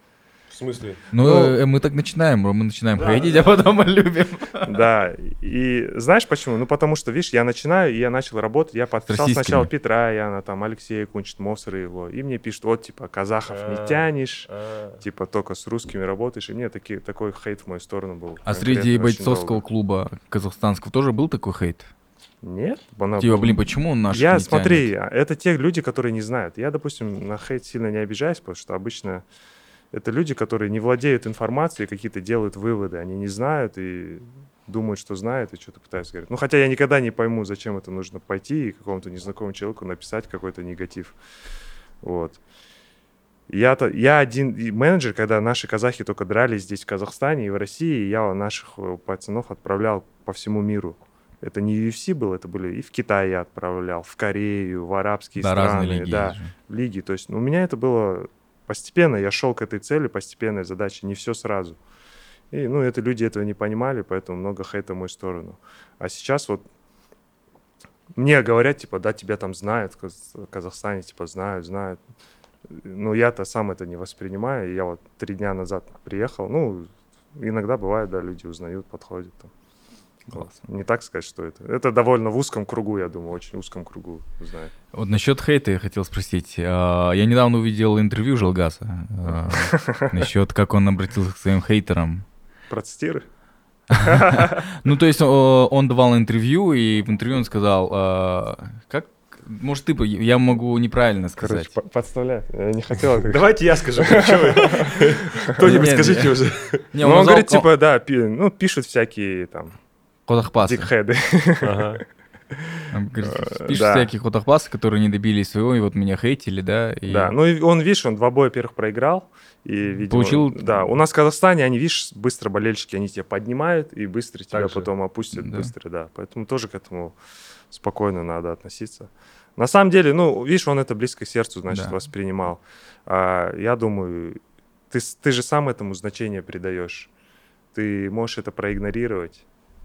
В смысле? Ну, Ну, э, мы так начинаем, мы начинаем да, хейтить, да. а потом мы любим. Да, и знаешь почему? Ну, потому что, видишь, я начинаю, и я начал работать, я подписал сначала Петра, Яна, там, Алексея Кунчит, Мосера его, и мне пишут, вот, типа, казахов не тянешь, А, типа, только с русскими работаешь, и мне такой хейт в мою сторону был. А среди бойцовского клуба казахстанского тоже был такой хейт? Нет? она- Типа, блин, почему он наш Я, не смотри, тянет? это те люди, которые не знают. Я, допустим, на хейт сильно не обижаюсь, потому что обычно это люди, которые не владеют информацией, какие-то делают выводы. Они не знают и думают, что знают, и что-то пытаются говорить. Ну, хотя я никогда не пойму, зачем это нужно пойти и какому-то незнакомому человеку написать какой-то негатив. Вот. Я-то, я один и менеджер, когда наши казахи только дрались здесь, в Казахстане и в России, я наших э, пацанов отправлял по всему миру. Это не UFC было, это были и в Китай я отправлял, в Корею, в арабские Да, страны, разные лиги. да, лиги. То есть ну, у меня это было постепенно, я шел к этой цели, постепенная задача, не все сразу. И, ну, это люди этого не понимали, поэтому много хейта в мою сторону. А сейчас вот мне говорят, типа, да, тебя там знают, в Каз- в Казахстане, типа, знают, знают. Но я-то сам это не воспринимаю. Я вот три дня назад приехал. Ну, иногда бывает, да, люди узнают, подходят. Там. Вот. Не так сказать, что это. Это довольно в узком кругу, я думаю, очень узком кругу знают. Вот насчет хейта я хотел спросить. А, Я недавно увидел интервью Желгаса а, насчет, как он обратился к своим хейтерам. Процитируй. Ну, то есть он давал интервью, и в интервью он сказал, а, как, может, ты, по- я могу неправильно Короче, сказать. по- подставляй. Я не хотел. Давайте я скажу. Кто-нибудь скажите уже. Ну, он говорит, типа, да, ну, пишут всякие там Хотахпасы. дикхеды. Ага. Говорит, Э, да. всякие хотахпасы, которые не добились своего, и вот меня хейтили, да? и- Да, ну и он, видишь, он два боя первых проиграл. И, видимо, Получил- Да, у нас в Казахстане, они, видишь, быстро болельщики, они тебя поднимают и быстро тебя потом опустят, Да. быстро, да. Поэтому тоже к этому спокойно надо относиться. На самом деле, ну, видишь, он это близко к сердцу, значит, Да. воспринимал. А, я думаю, ты, ты же сам этому значение придаешь. Ты можешь это проигнорировать,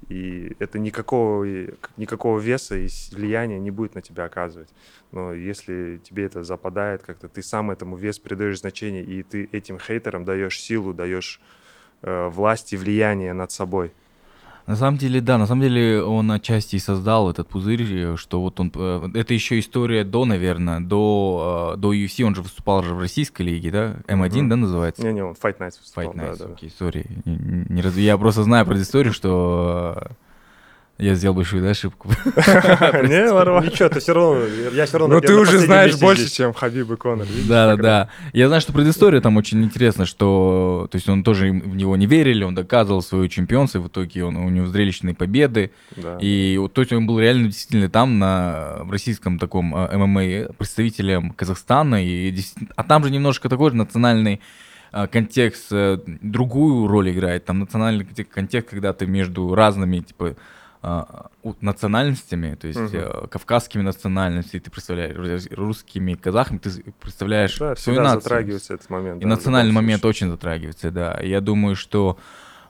и это никакого, никакого веса и влияния не будет на тебя оказывать. Но если тебе это западает как-то, ты сам этому вес придаешь значение, и ты этим хейтерам даешь силу, даешь э, власть и влияние над собой. На самом деле, да, на самом деле он отчасти и создал этот пузырь, э, что вот он... э, Это еще история до, наверное, до, э, до UFC, он же выступал же в российской лиге, да? М1, Мгм. да, называется? Не-не, он Fight Nights выступал, Fight Nights, да. окей, сори. Не- не Я просто знаю про историю, что я сделал большую да, ошибку. Не, Варвар. Ничего, ты все равно, я все равно... Ну на ты уже знаешь больше, чем Хабиб и Конор. видишь, Да, да, да. Я знаю, что предыстория там очень интересна, что, то есть он тоже в него не верили, он доказывал свое чемпионство, в итоге он, у него зрелищные победы, Да. и вот, то есть он был реально действительно там на в российском таком э, ММА представителем Казахстана, и а там же немножко такой же национальный э, контекст э, другую роль играет, там национальный конте- контекст, когда ты между разными типа национальностями, то есть э, кавказскими национальностями, ты представляешь рус- русскими казахами, ты представляешь Да, свою нацию. затрагивается этот момент. И да, национальный момент случае. очень затрагивается, да. И Я думаю, что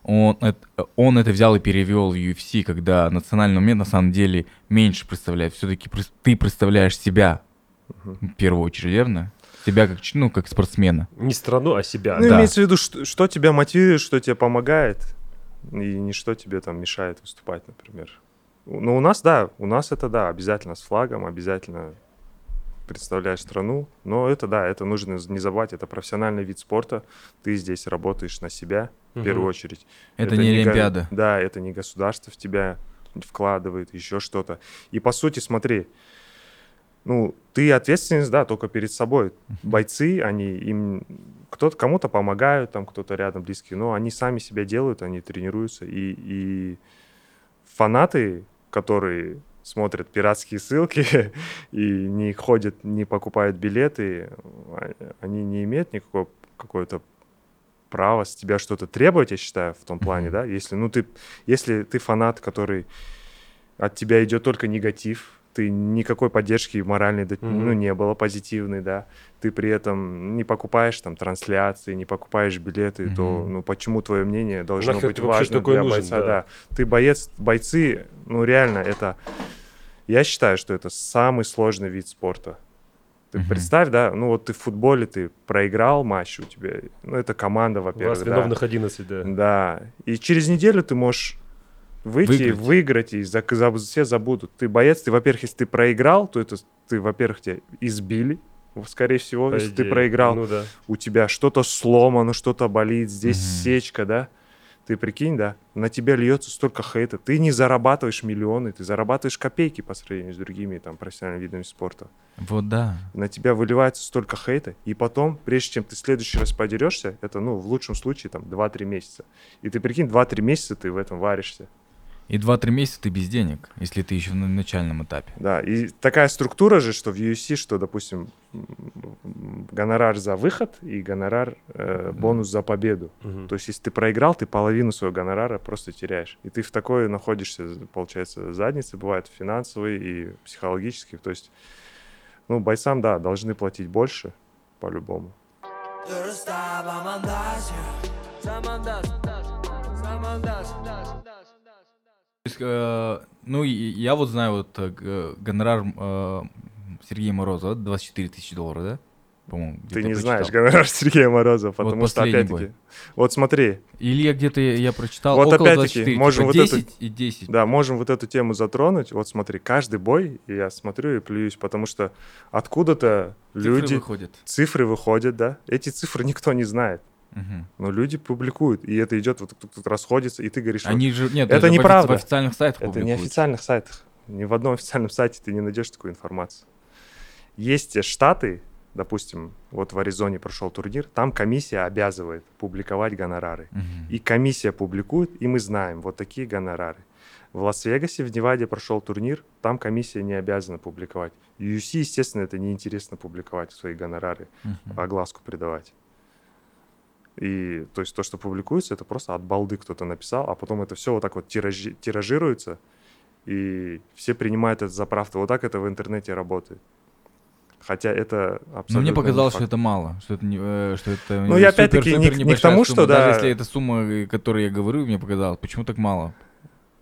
он это, он это взял и перевел в UFC, когда национальный момент на самом деле меньше представляет. Все-таки ты представляешь себя Мгм. в первую очередь, верно? Себя как, ну, как спортсмена. Не страну, а себя. Ну, да. имеется в виду, что, что тебя мотивирует, что тебе помогает, и не что тебе там мешает выступать, например. Ну, у нас, да, у нас это, да, обязательно с флагом, обязательно представляешь страну, но это, да, это нужно не забывать, это профессиональный вид спорта, ты здесь работаешь на себя, в Мгм. первую очередь. Это, не го- Олимпиада. Да, это не государство в тебя вкладывает, еще что-то. И по сути, смотри, ну, ты ответственность, да, только перед собой. Бойцы, они им кто-то кому-то помогают, там кто-то рядом близкий, но они сами себя делают, они тренируются. И, и фанаты, которые смотрят пиратские ссылки и не ходят, не покупают билеты, а- они не имеют никакого какое-то права с тебя что-то требовать, я считаю, в том плане, да, если, ну, ты, если ты фанат, который от тебя идет только негатив, ты никакой поддержки моральной, Мгм. ну, не было позитивной, да, ты при этом не покупаешь там трансляции, не покупаешь билеты, то, Мгм. ну, почему твое мнение должно Нахер быть важно для нужен, бойца, да. да. Ты боец, бойцы, ну, реально, это, я считаю, что это самый сложный вид спорта. Ты Мгм. представь, да, ну вот ты в футболе, ты проиграл матч, у тебя, ну это команда, У вас во-первых, да. виновных 11, да. Да. И через неделю ты можешь выйти, Выиграть. выиграть, и за, за- все забудут. Ты боец, ты, во-первых, если ты проиграл, то это ты, во-первых, тебя избили, скорее всего, по если ты идее. проиграл, Ну да. у тебя что-то сломано, что-то болит, здесь Мгм. сечка, да. Ты прикинь, да, на тебя льется столько хейта. Ты не зарабатываешь миллионы, ты зарабатываешь копейки по сравнению с другими там профессиональными видами спорта Вот да. на тебя выливается столько хейта, и потом, прежде чем ты в следующий раз подерешься, это, ну, в лучшем случае, там, 2-3 месяца. И ты прикинь, 2-3 месяца ты в этом варишься. И 2-3 месяца ты без денег, если ты еще на начальном этапе. Да, и такая структура же, что в UFC, что, допустим, гонорар за выход и гонорар, э, бонус за победу. Мгм. То есть, если ты проиграл, ты половину своего гонорара просто теряешь. И ты в такой находишься, получается, заднице, бывает финансовой и психологической. То есть, ну, бойцам, да, должны платить больше, по-любому. You're a star есть, э, ну, я вот знаю, вот э, гонорар э, Сергея Морозова, да, 24 тысячи долларов, да? По-моему, Ты не я знаешь прочитал. гонорар Сергея Морозова, Вот потому что, последний опять-таки... бой. Вот смотри, Или я где-то я, прочитал Вот около опять-таки, 24, можем типа вот это- 10 и 10. да, можем вот эту тему затронуть. Вот смотри, каждый бой, я смотрю и плююсь, потому что откуда-то Цифры люди... выходят. Цифры выходят, да? Эти цифры никто не знает. Мгм. Но люди публикуют, и это идет, вот тут, тут расходится, и ты говоришь, вот, Они же, нет, Это неправда. В официальных сайтах это не официальных сайтах. Ни в одном официальном сайте ты не найдешь такую информацию. Есть штаты, допустим, вот в Аризоне прошел турнир, там комиссия обязывает публиковать гонорары. Мгм. И комиссия публикует, и мы знаем, вот такие гонорары. В Лас-Вегасе, в Неваде прошел турнир, там комиссия не обязана публиковать. UFC, естественно, это неинтересно публиковать свои гонорары, Мгм. огласку придавать. И то есть то, что публикуется, это просто от балды кто-то написал, а потом это все вот так вот тиражи- тиражируется, и все принимают это за правду. Вот так это в интернете работает. Хотя это абсолютно... Но мне не показалось, факт. что это мало, что это, не, э, что это Ну, я опять-таки не не к тому, сумма. что, да. Даже если это сумма, э, которую я говорю, мне показалось, почему так мало?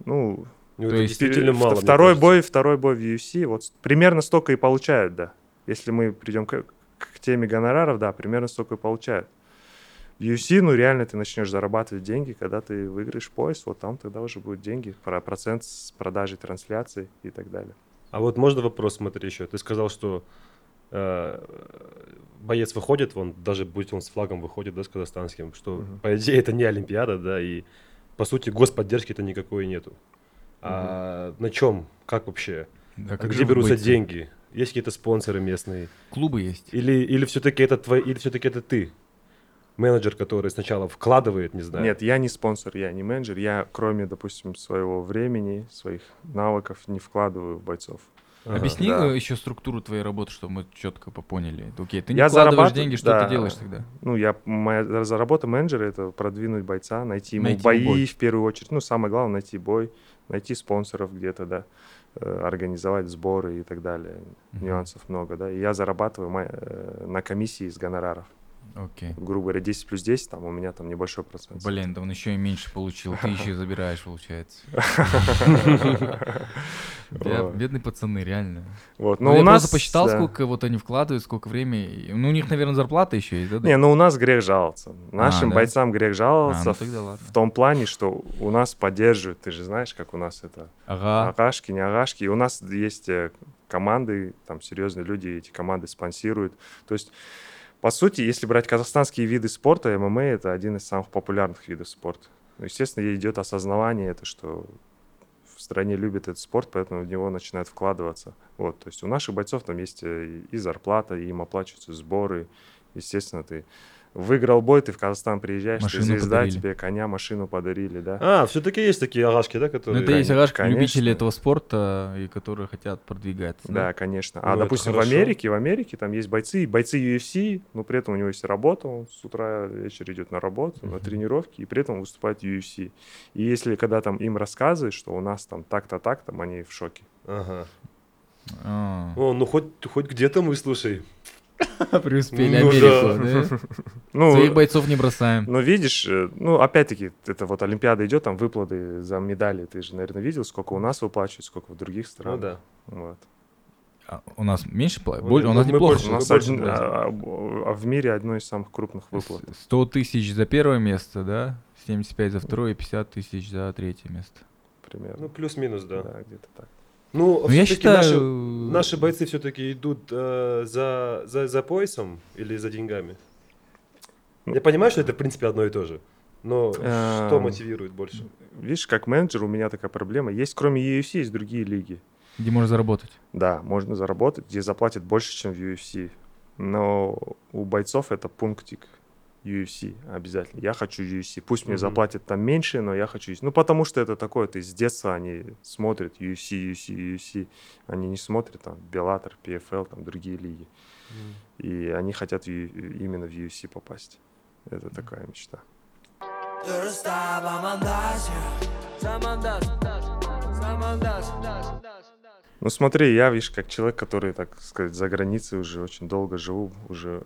Ну, Ну, То это есть действительно Вт- мало. мне Второй бой, второй бой в UFC, вот примерно столько и получают, да. Если мы придем к, к теме гонораров, да, примерно столько и получают. UFC, ну реально ты начнешь зарабатывать деньги, когда ты выиграешь пояс, вот там тогда уже будут деньги, про процент с продажи трансляций и так далее. А вот можно вопрос, смотри, еще. Ты сказал, что э, боец выходит, вон, даже будь он с флагом выходит, да, с казахстанским, что, Мгм. по идее, это не Олимпиада, да, и, по сути, господдержки-то никакой нету. А на чем? Как вообще? Да, А как где же берутся бойцы? деньги? Есть какие-то спонсоры местные? Клубы есть. Или, или все-таки это твой, или все-таки это ты? Менеджер, который сначала вкладывает, не знаю. Нет, я не спонсор, я не менеджер, я кроме, допустим, своего времени, своих навыков не вкладываю в бойцов. Ага. Объясни да. э, еще структуру твоей работы, чтобы мы четко поняли. Окей, ты не Я вкладываешь зарабатываю- деньги, что да. ты делаешь тогда? Ну, я, моя за- работа менеджера — это продвинуть бойца, найти ему Найти бои бой. в первую очередь. Ну, самое главное — найти бой, найти спонсоров где-то, да, э, организовать сборы и так далее. Мгм. Нюансов много, да. И я зарабатываю э, на комиссии из гонораров. Окей. Грубо говоря, 10 плюс 10, там у меня там небольшой процент. Блин, да он еще и меньше получил. Ты еще и забираешь, получается. Бедные пацаны, реально. Вот. Ну, Но я у нас... просто посчитал, сколько вот они вкладывают, сколько времени. Ну, у них, наверное, зарплата еще есть, да? Не, ну у нас грех жаловаться. Нашим да? бойцам грех А, жаловаться ну в- том плане, что у нас поддерживают. Ты же знаешь, как у нас это Ага. Агашки, не агашки. И у нас есть э, команды, там серьезные люди эти команды спонсируют. То есть, по сути, если брать казахстанские виды спорта, ММА это один из самых популярных видов спорта. Ну, естественно, идет осознавание, это что в стране любят этот спорт, поэтому в него начинают вкладываться. Вот, то есть у наших бойцов там есть и зарплата, и им оплачиваются сборы. Естественно, ты выиграл бой, ты в Казахстан приезжаешь, Машину ты звезда, подарили. тебе коня, машину подарили, да? А, все-таки есть такие агашки, да, Ну, которые... это есть агашки, конечно. любители этого спорта, и которые хотят продвигаться. Да, конечно. Ну, А, это допустим, в. Америке, в Америке там есть бойцы, бойцы UFC, но при этом у него есть работа, он с утра вечер идет на работу, на тренировки, и при этом выступает в UFC. И если когда там им рассказывают, что у нас там так-то, так, там они в шоке. Ага. А, О, ну хоть, хоть где-то мы, слушай. преуспели Ну Америку, да? Ну, Своих бойцов не бросаем. но видишь, э, ну, опять-таки, это вот Олимпиада идет, там выплаты за медали, ты же, наверное, видел, сколько у нас выплачивают, сколько в других Ну странах. да. Вот. А У нас меньше платят? Мы- Боль- У нас мы неплохо. больше, У нас один- платим. а, а в мире одно из самых крупных выплат. 100 тысяч за первое место, да? 75 за второе и 50 тысяч за третье место. примерно. Ну, плюс-минус, да. да, где-то так. Ну, Ну, я считаю... Наши, наши бойцы все-таки идут э, за, за, за поясом или за деньгами? Ну, Я понимаю, что это, в принципе, одно и то же. Но что Эм, мотивирует больше? Видишь, как менеджер у меня такая проблема. Есть, кроме UFC, есть другие лиги. Где можно заработать? Да, можно заработать, где заплатят больше, чем в UFC. Но у бойцов это пунктик UFC обязательно. Я хочу UFC. Пусть мне Мгм. заплатят там меньше, но я хочу UFC. Ну, потому что это такое, ты с детства они смотрят UFC, UFC, UFC. Они не смотрят там Bellator, PFL, там другие лиги. И они хотят в именно в UFC попасть. Это такая мечта. Ну смотри, я, видишь, как человек, который, так сказать, за границей уже очень долго живу, уже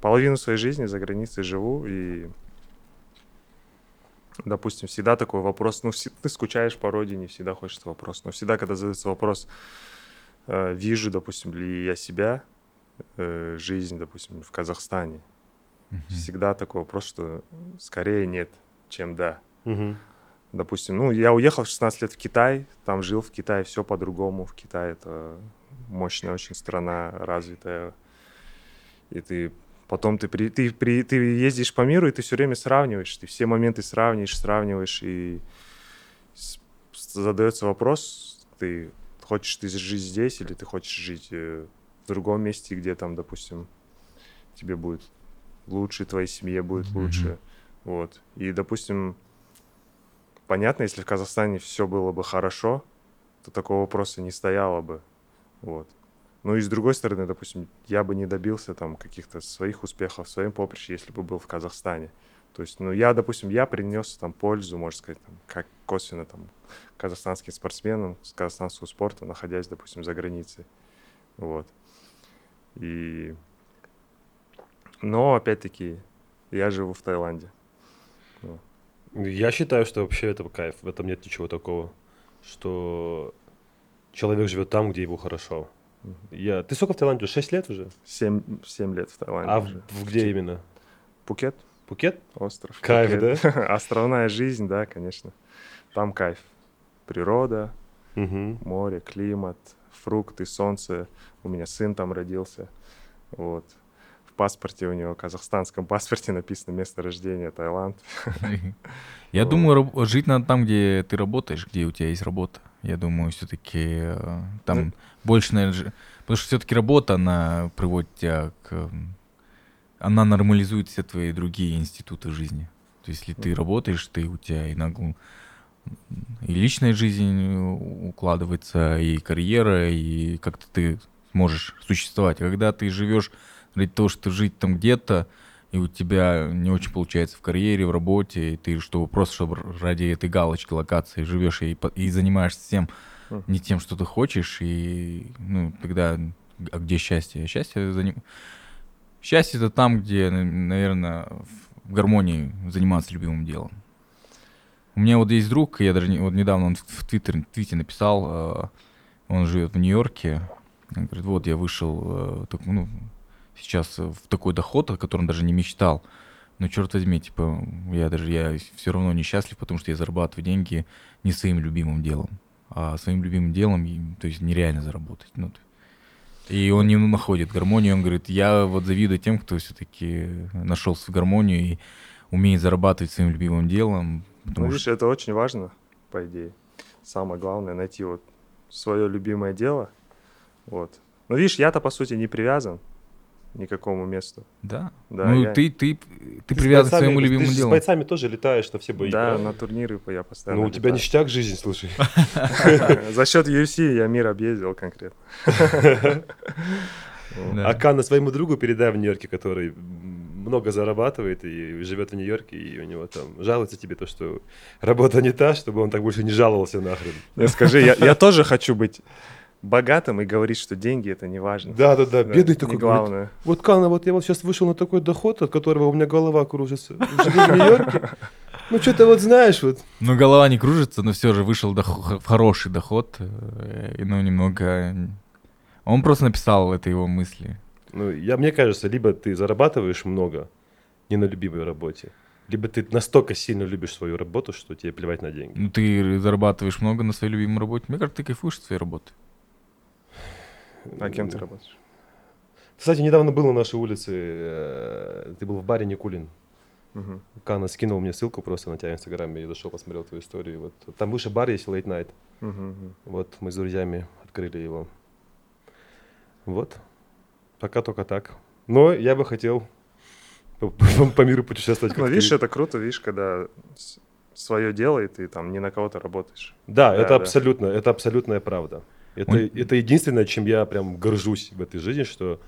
половину своей жизни за границей живу, и, допустим, всегда такой вопрос, ну, ты скучаешь по родине, всегда хочется вопрос, но всегда, когда задается вопрос, э, вижу, допустим, ли я себя, э, жизнь, допустим, в Казахстане, всегда такой вопрос, что скорее нет, чем да. Мгм. Допустим, ну, я уехал в 16 лет в Китай, там жил в Китае, все по-другому. В Китае это мощная очень страна, развитая. И ты потом ты, при, ты, при, ты ездишь по миру, и ты все время сравниваешь, ты все моменты сравниваешь, сравниваешь, и задается вопрос, ты хочешь ты жить здесь, или ты хочешь жить э, в другом месте, где там, допустим, тебе будет лучше, твоей семье будет Мгм. лучше. Вот. И, допустим, понятно, если в Казахстане все было бы хорошо, то такого вопроса не стояло бы. Вот. Ну и с другой стороны, допустим, я бы не добился там каких-то своих успехов в своем поприще, если бы был в Казахстане. То есть, ну, я, допустим, я принес там пользу, можно сказать, там, как косвенно там казахстанским спортсменам, с казахстанского спорта, находясь, допустим, за границей. Вот. И... Но, опять-таки, я живу в Таиланде. Я считаю, что вообще это кайф, в этом нет ничего такого, что человек живет там, где ему хорошо. Я... Ты сколько в Таиланде? 6 лет уже? Семь, семь лет в Таиланде А в, уже. в где именно? Пукет, Пукет? остров. Кайф, Пукет. Островная жизнь, да, конечно. Там кайф. Природа, Мгм. море, климат, фрукты, солнце. У меня сын там родился. Вот. В паспорте у него, казахстанском паспорте написано место рождения Таиланд. Я Вот. думаю, жить надо там, где ты работаешь, где у тебя есть работа. Я думаю, все-таки там Ну- больше, наверное, потому что все-таки работа, она приводит тебя к... м, Она нормализует все твои другие институты жизни. То есть, если ты работаешь, ты у тебя и нагу- и личная жизнь у- укладывается, и карьера, и как-то ты можешь существовать. А Когда ты живешь ради того, что жить там где-то, и у тебя не очень получается в карьере, в работе, и ты чтобы просто чтобы ради этой галочки локации живешь и, и занимаешься тем, не тем, что ты хочешь, и ну тогда а где счастье? Счастье заним... Счастье это там, где, наверное, в гармонии заниматься любимым делом. У меня вот есть друг, я даже не, вот недавно он в в Твиттер, твите написал, э, он живет в Нью-Йорке, он говорит, вот я вышел, э, так, ну, сейчас в такой доход, о котором даже не мечтал. Но черт возьми, типа, я даже я все равно несчастлив, потому что я зарабатываю деньги не своим любимым делом, а своим любимым делом, то есть нереально заработать. Ну, и он не находит гармонию, он говорит, я вот завидую тем, кто все-таки нашел свою гармонию и умеет зарабатывать своим любимым делом, Ну, потому видишь, что это очень важно, по идее. Самое главное найти вот свое любимое дело. Вот. Но видишь, я-то по сути не привязан. Никакому месту. Да. Да, ну, я- ты, ты, ты с привязан к бойцами- своему ты любимому же делу. с бойцами тоже летаешь на все бои. да, правильно? на турниры я постоянно Ну, у тебя летаю. ништяк жизнь, слушай. За счет UFC я мир объездил конкретно. А Кана своему другу передай в Нью-Йорке, который много зарабатывает и живет в Нью-Йорке, и у него там жалуется тебе то, что работа не та, чтобы он так больше не жаловался нахрен. Не, скажи, я, я тоже хочу быть богатым и говорить, что деньги это не важно. Да, да, да, Да, бедный не такой. говорит, главное. Вот Кана, вот я вот сейчас вышел на такой доход, от которого у меня голова кружится. Живу в Нью-Йорке. Ну, что-то вот знаешь, вот. Ну, голова не кружится, но все же вышел доход- хороший доход. э, И, ну, немного... Он просто написал, это его мысли. Ну, я, мне кажется, либо ты зарабатываешь много не на любимой работе, либо ты настолько сильно любишь свою работу, что тебе плевать на деньги. Ну, ты зарабатываешь много на своей любимой работе. Мне кажется, ты кайфуешь от своей работы. А кем ты работаешь? Кстати, недавно был на нашей улице, э, ты был в баре Никулин. Мгм. Кана скинул мне ссылку просто на тебя в Инстаграме, я зашел, посмотрел твою историю. Вот. Там выше бар есть Late Night. Мгм. Вот мы с друзьями открыли его. Вот. Пока только так. Но я бы хотел по, по- миру путешествовать. Ну, видишь, ты. это круто, видишь, когда свое дело, и ты там не на кого-то работаешь. Да, Да, это да. абсолютно, это абсолютная правда. Это, Он- это единственное, чем я прям горжусь в этой жизни, что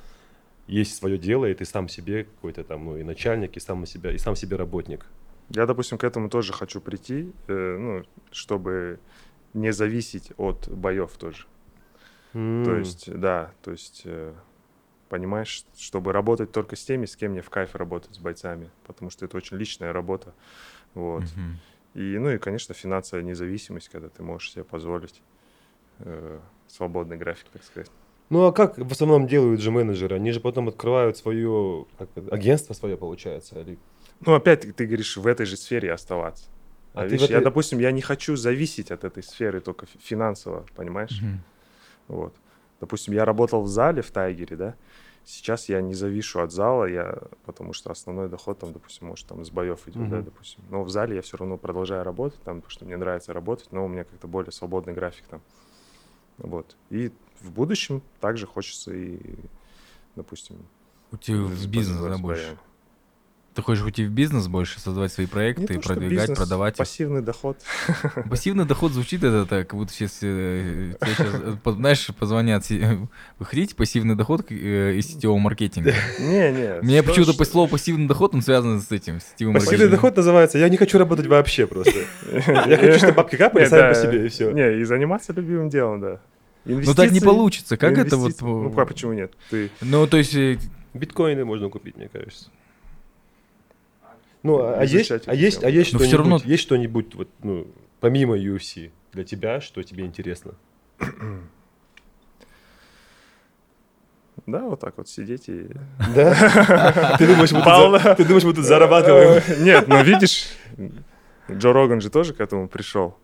есть свое дело, и ты сам себе какой-то там, ну, и начальник, и сам, себя, и сам себе работник. Я, допустим, к этому тоже хочу прийти, э, ну, чтобы не зависеть от боев тоже. То М. есть, да, то есть, э, понимаешь, чтобы работать только с теми, с кем мне в кайф работать, с бойцами, потому что это очень личная работа, вот. Мгм. И, ну и, конечно, финансовая независимость, когда ты можешь себе позволить э, свободный график, так сказать. Ну а как в основном делают же менеджеры? Они же потом открывают свое как агентство свое, получается. Или... Ну, опять ты говоришь, в этой же сфере оставаться. А А ты видишь, в я, этой- допустим, я не хочу зависеть от этой сферы только фи- финансово, понимаешь? Мгм. Вот. Допустим, я работал в зале в Тайгере, да. Сейчас я не завишу от зала, я, потому что основной доход там, допустим, может там с боев идет, да, Мгм. допустим. Но в зале я все равно продолжаю работать, там, потому что мне нравится работать, но у меня как-то более свободный график там. Вот. И в будущем также хочется и, допустим, Уйти в бизнес, да, больше? Ты хочешь уйти в бизнес больше, создавать свои проекты, Не то, что продвигать, бизнес, продавать? Пассивный доход. Пассивный доход звучит это так, как будто сейчас, э, по- знаешь, позвонят. Вы хотите пассивный доход э, из сетевого маркетинга? Не, не. Мне почему-то что- слово пассивный доход, он связан с этим, с сетевым Пассивный маркетингом. доход называется «Я не хочу работать вообще просто». Я хочу, чтобы бабки капали сами по себе, и все. Не, и заниматься любимым делом, да. Ну так не получится. Как это вот... Ну, а почему нет? Ну, то есть, э, Биткоины можно купить, мне кажется. Ну, а, а есть, а есть, тему. а есть что-нибудь, равно- есть что-нибудь, вот, ну, помимо UFC для тебя, что тебе интересно? Да, вот так вот сидеть и... Да? Ты думаешь, мы тут, ты думаешь, мы тут зарабатываем? Э, Нет, ну видишь, Джо Роган же тоже к этому пришел.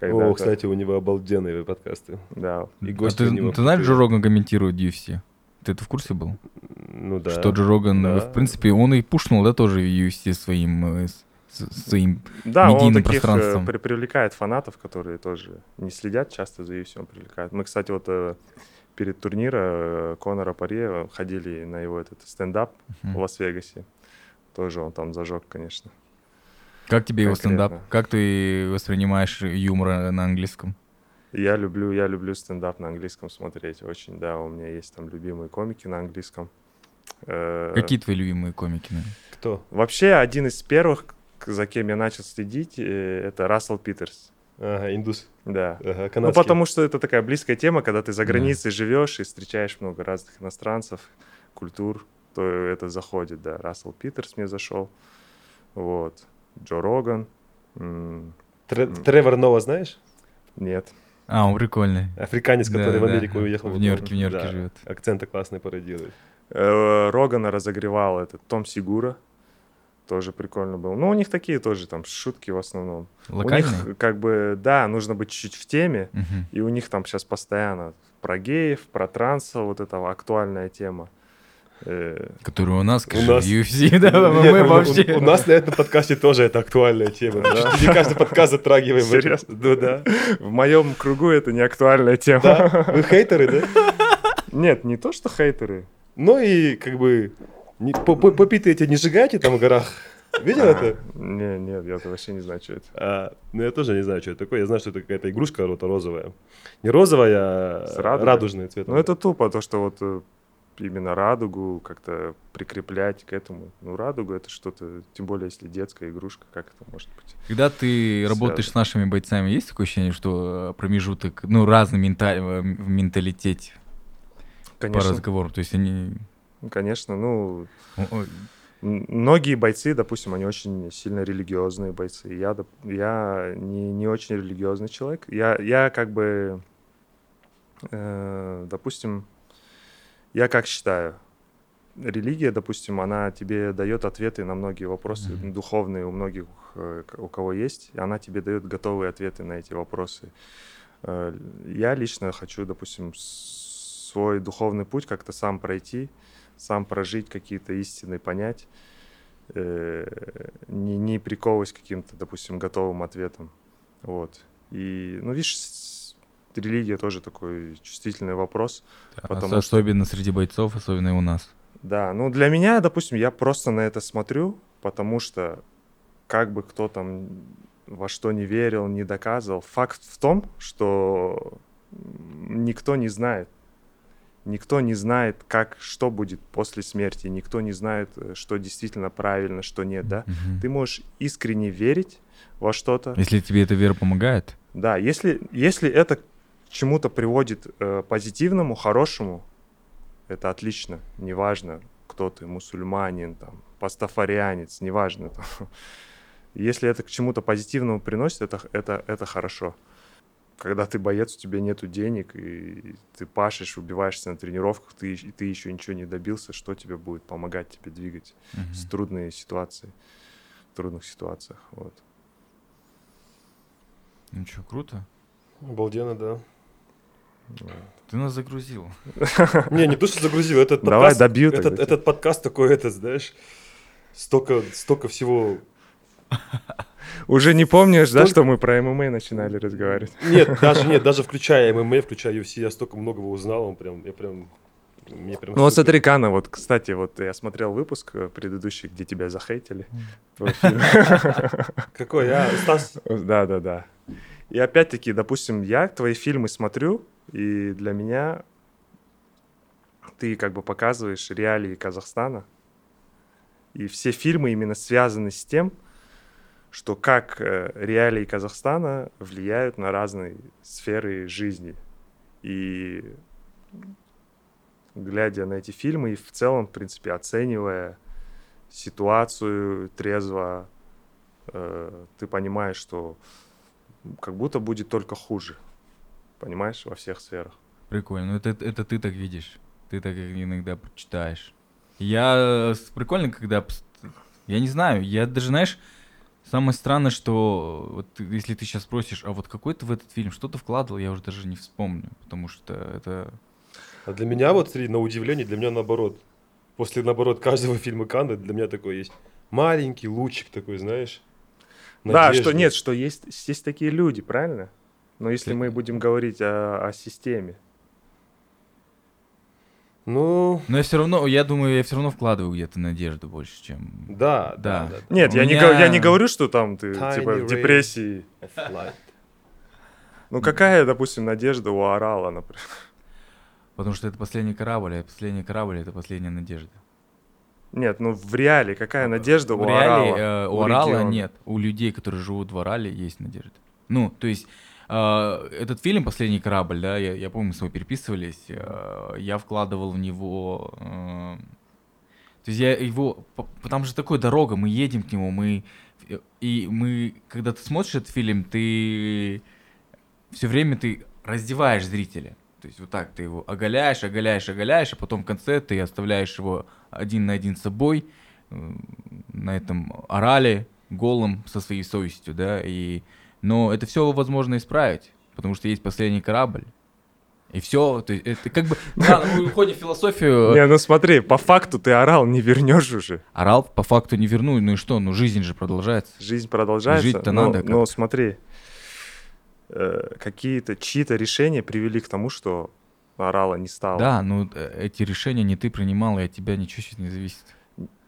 О, кстати, у него обалденные подкасты. Да. И а гости ты, у него ты знаешь. Джо Роган комментирует UFC? Ты это в курсе был? Ну да. Что Джо Роган, Да. в принципе, он и пушнул, да, тоже UFC своим, э, своим Да, он медийным таких э, пространством. при- привлекает фанатов, которые тоже не следят часто за UFC, он привлекает. Мы, кстати, вот э, перед турниром э, Конора Паре ходили на его этот стендап Мгм. в Лас-Вегасе. Тоже он там зажег, конечно. Как тебе его Конкретно. стендап? Как ты воспринимаешь юмор на английском? Я люблю, я люблю стендап на английском смотреть очень, да, у меня есть там любимые комики на английском. Э, Какие твои любимые комики? наверное? Кто? Вообще, один из первых, за кем я начал следить, э, это Рассел Питерс. Ага, индус. Да. Ага, Ну, канадский. потому что это такая близкая тема, когда ты за Да. границей живешь и встречаешь много разных иностранцев, культур, то это заходит, да. Рассел Питерс мне зашел, вот. Джо Роган, Тре- Тревор Нова знаешь? нет. А, он прикольный. Африканец, Да, который в да. Америку уехал. В Нью-Йорке, в Нью-Йорке да, живет. Акценты классные пародирует. Э, Рогана разогревал этот Том Сигура, тоже прикольно был. Ну, у них такие тоже там шутки в основном. У Локальный? них как бы, да, нужно быть чуть-чуть в теме, Мгм. и у них там сейчас постоянно про геев, про транса, вот это актуальная тема. Э, Который у нас, скажи, нас- UFC, да, Нет, мы у- вообще... У, у нас на этом подкасте тоже это актуальная тема. Ли не каждый подкаст затрагиваем. Серьезно? Ну да. В моем кругу это не актуальная тема. Да? Вы хейтеры, да? Нет, не то, что хейтеры. Ну и как бы не, по- по- попитые эти не сжигайте там в горах. Видел это? Не, нет, я вообще не знаю, что это. А, ну я тоже не знаю, что это такое. Я знаю, что это какая-то игрушка рота розовая. Не розовая, а радужный цвет. Ну, это тупо, то, что вот э, именно радугу как-то прикреплять к этому. Ну, радугу это что-то, тем более, если детская игрушка, как это может быть? Когда ты работаешь с Связано. нашими бойцами, есть такое ощущение, что э, промежуток, ну, разный мента- э, в менталитете по Конечно, разговору? То есть они... конечно, ну, о- о, м- многие бойцы, допустим, они очень сильно религиозные бойцы. Я, я не, не очень религиозный человек. Я, я как бы, э, допустим, я как считаю, религия, допустим, она тебе дает ответы на многие вопросы Мгм. духовные у многих, э, у кого есть, и она тебе дает готовые ответы на эти вопросы. Э, Я лично хочу, допустим, свой духовный путь как-то сам пройти, сам прожить какие-то истины, понять, э, не, не приковываясь каким-то, допустим, готовым ответам. Вот. И, ну, видишь, религия тоже такой чувствительный вопрос. Потому ос- что- Особенно среди бойцов, особенно и у нас. Да, ну для меня, допустим, я просто на это смотрю, потому что как бы кто там во что не верил, не доказывал, факт в том, что никто не знает. Никто не знает, как, что будет после смерти, никто не знает, что действительно правильно, что нет, да. Мгм. Ты можешь искренне верить во что-то, Если тебе эта вера помогает, да, если, если это чему-то приводит э, позитивному, хорошему, это отлично. Неважно, кто ты, мусульманин, там, пастафарианец, неважно. там. Если это к чему-то позитивному приносит, это, это, это хорошо. Когда ты боец, у тебя нету денег, и ты пашешь, убиваешься на тренировках, ты, и ты еще ничего не добился, что тебе будет помогать тебе двигать Мгм. с трудные ситуации, в трудных ситуациях. Вот. ну что, круто. Обалденно, да. Ты нас загрузил. Не, не то, что загрузил, этот Давай добью этот, этот подкаст такой, это, знаешь, столько, столько всего... Уже не помнишь, да, что мы про ММА начинали разговаривать? Нет, даже нет, даже включая ММА, включая UFC, я столько многого узнал, он прям, я прям, мне прям Ну вот смотри, Кана, вот, кстати, вот я смотрел выпуск э, предыдущий, где тебя захейтили. Твой фильм. Какой, я, Стас, Да, да, да. И опять-таки, допустим, я твои фильмы смотрю, и для меня ты как бы показываешь реалии Казахстана. И все фильмы именно связаны с тем, что как э, реалии Казахстана влияют на разные сферы жизни. И глядя на эти фильмы и в целом, в принципе, оценивая ситуацию трезво, э, ты понимаешь, что как будто будет только хуже. Понимаешь, во всех сферах. Прикольно. Ну, это, это ты так видишь. Ты так иногда читаешь. Я... э, Прикольно, когда... Я не знаю, я даже, знаешь, самое странное, что вот если ты сейчас спросишь, а вот какой ты в этот фильм, что ты вкладывал, я уже даже не вспомню, потому что это... А для меня вот, смотри, на удивление, для меня наоборот. После, наоборот, каждого фильма Канны для меня такой есть маленький лучик такой, знаешь. Да, надежды. что нет, что есть, есть такие люди, правильно? Но если мы будем говорить о, о системе, Ну, Но я все равно, я думаю, я все равно вкладываю где-то надежду больше, чем... да, Да. да. да, Нет, У я, не, меня- го- я не говорю, что там ты Tiny типа в депрессии. Ну какая, допустим, надежда у Орала, например? Потому что это последний корабль, а последний корабль — это последняя надежда. Нет, ну в реале какая надежда у в реале Орала? э, у у Орала региона? нет. У людей, которые живут в Орале, есть надежда. Ну, то есть этот фильм «Последний корабль», да, я, я помню, мы с тобой переписывались, э, я вкладывал в него... э, то есть я его... по- Там же такая дорога, мы едем к нему, мы... И мы, когда ты смотришь этот фильм, ты все время ты раздеваешь зрителя. То есть вот так ты его оголяешь, оголяешь, оголяешь, а потом в конце ты оставляешь его один на один с собой, э, на этом орале, голым, со своей совестью, да, и... Но это все возможно исправить, потому что есть последний корабль. И все, то есть это как бы... Да, мы уходим в философию. Не, ну смотри, по факту ты Орал не вернешь уже. Орал по факту не верну, ну и что, ну жизнь же продолжается. Жизнь продолжается. Жить-то но, надо но смотри, э, какие-то чьи-то решения привели к тому, что орала не стало. Да, ну э, эти решения не ты принимал, и от тебя ничего сейчас не зависит.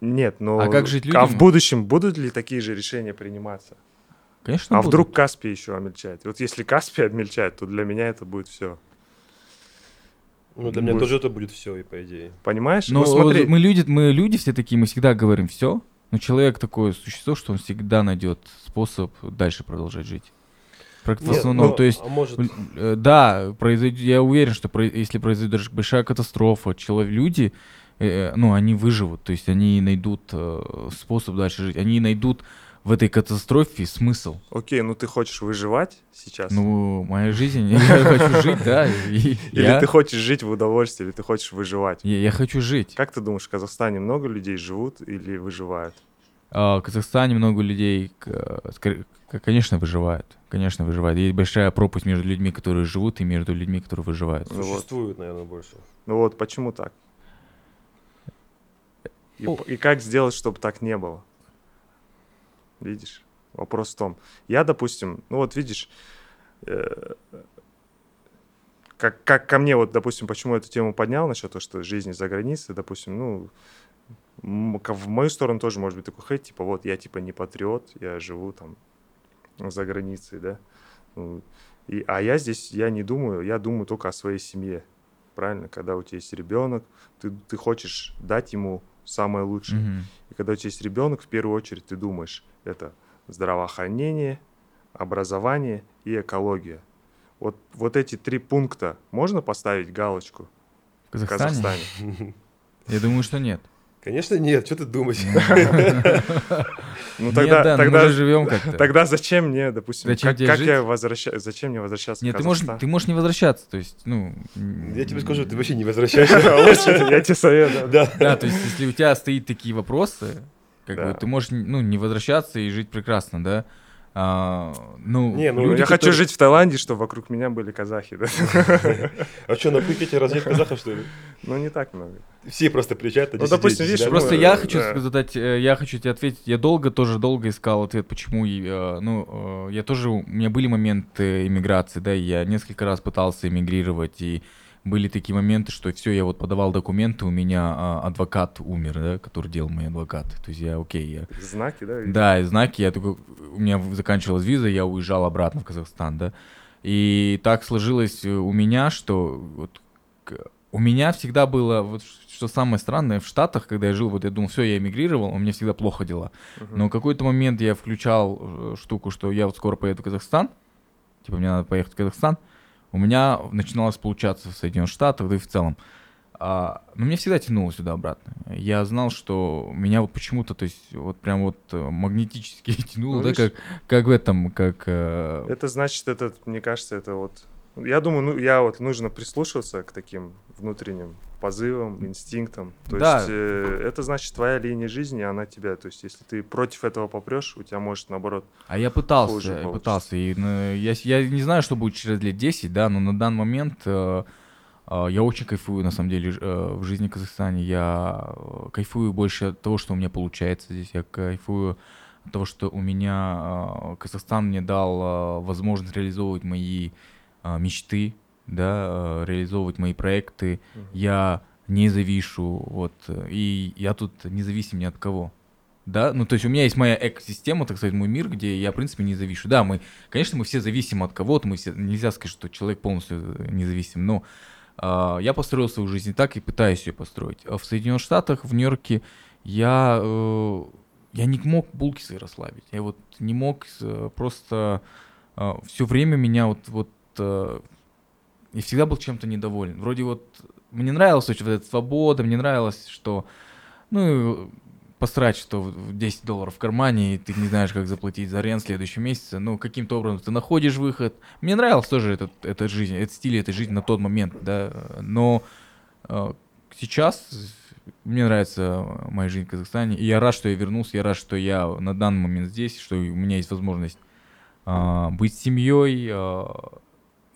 Нет, но... А как жить А в людям? будущем будут ли такие же решения приниматься? Конечно, а будут. вдруг Каспий еще обмельчает? Вот если Каспий обмельчает, то для меня это будет все. Ну, для меня тоже это будет все, и по идее. Понимаешь? Но ну смотри, мы люди, мы люди все такие, мы всегда говорим все. Но человек такое существо, что он всегда найдет способ дальше продолжать жить. Прак- В Нет, основном, ну, то есть, А может, э, да, произойдет, я уверен, что произ- если произойдет даже большая катастрофа, человек, люди, э, ну, они выживут, то есть они найдут э, способ дальше жить, они найдут в этой катастрофе смысл. окей, ну ты хочешь выживать сейчас? Ну, моя жизнь, я хочу жить, да, или ты хочешь жить в удовольствии, или ты хочешь выживать? я, я хочу жить. Как ты думаешь, в Казахстане много людей живут или выживают? А, В Казахстане много людей, конечно, выживают. Конечно, выживают. Есть большая пропасть между людьми, которые живут, и между людьми, которые выживают. Ну существует, наверное, больше. Ну вот почему так? И, и как сделать, чтобы так не было? Видишь? Вопрос в том. Я, допустим, ну вот видишь, э, как, как ко мне, вот, допустим, почему эту тему поднял насчет того, что жизни за границей, допустим, ну, в мою сторону тоже может быть такой хейт, типа, вот, я, типа, не патриот, я живу там за границей, да, Ну, и, а я здесь, я не думаю, я думаю только о своей семье, правильно? Когда у тебя есть ребенок, ты, ты хочешь дать ему самое лучшее. Мгм. И когда у тебя есть ребенок, в первую очередь ты думаешь, это здравоохранение, образование и экология. Вот, вот эти три пункта можно поставить галочку В в Казахстане? Казахстане? Я думаю, что нет. Конечно, нет, что ты думаешь? Ну Нет, тогда, тогда, живем как-то. тогда зачем мне, допустим, Зачем как, я возвращаюсь, зачем мне возвращаться Нет, в ты можешь, ты можешь не возвращаться, то есть, ну... Я тебе скажу, ты вообще не А лучше Я тебе советую. Да. Да, то есть, если у тебя стоит такие вопросы, как бы ты можешь, ну, не возвращаться и жить прекрасно, да? А, ну, Не, ну, люди, я хочу которые- жить в Таиланде, чтобы вокруг меня были казахи, да? А что, на Пхукете разве казахов, что ли? Ну, не так много. Все просто приезжают. Ну, допустим, видишь, Просто Ну, я хочу да. задать, э, я хочу тебе ответить. Я долго, тоже долго искал ответ, почему, э, ну, э, я тоже, у меня были моменты иммиграции, да, и я несколько раз пытался эмигрировать, и были такие моменты, что все, я вот подавал документы, у меня а, адвокат умер, да, который делал мой адвокат. То есть я, окей, я Знаки, да? видишь? да, и знаки, я такой, у меня заканчивалась виза, я уезжал обратно в Казахстан, да. И так сложилось э, у меня, что вот у меня всегда было, вот что самое странное, в Штатах, когда я жил, вот я думал, все, я эмигрировал, у меня всегда плохо дела. Мгм. Но в какой-то момент я включал э, штуку, что я вот скоро поеду в Казахстан, типа мне надо поехать в Казахстан, у меня начиналось получаться в Соединенных Штатах, да и в целом. А, но меня всегда тянуло сюда обратно. Я знал, что меня вот почему-то, то есть вот прям вот э, магнетически тянуло, Ну, да, видишь? как, как в этом, как... э, Это значит, это, мне кажется, это вот... Я думаю, ну, я вот нужно прислушиваться к таким внутренним позывам, инстинктам. То Да. есть э, это значит твоя линия жизни, она тебя. То есть если ты против этого попрешь, у тебя может наоборот. А я пытался, хуже я пытался. И, ну, я, я не знаю, что будет через лет 10, да, но на данный момент э, э, я очень кайфую, на самом деле, э, в жизни в Казахстане. Я э, кайфую больше от того, что у меня получается здесь. Я кайфую от того, что у меня э, Казахстан мне дал э, возможность реализовывать мои э, мечты, да, э, реализовывать мои проекты. Мгм. Я не завишу, вот, э, и я тут независим ни от кого. Да, ну то есть у меня есть моя экосистема, так сказать, мой мир, где я, в принципе, не завишу. Да, мы, конечно, мы все зависим от кого-то, мы все, нельзя сказать, что человек полностью э, независим, но а, я построил свою жизнь так и пытаюсь ее построить. А в Соединенных Штатах, в Нью-Йорке, я, э, я не мог булки свои расслабить. Я вот не мог э, просто все время меня вот, вот э, и всегда был чем-то недоволен. Вроде вот мне нравилась очень вот эта свобода, мне нравилось, что ну посрать, что в 10 долларов в кармане, и ты не знаешь, как заплатить за рент в следующем месяце, ну, каким-то образом ты находишь выход. Мне нравилась тоже этот, эта жизнь, этот стиль этой жизни на тот момент, да, но э, сейчас мне нравится моя жизнь в Казахстане, и я рад, что я вернулся, я рад, что я на данный момент здесь, что у меня есть возможность а, быть семьей, и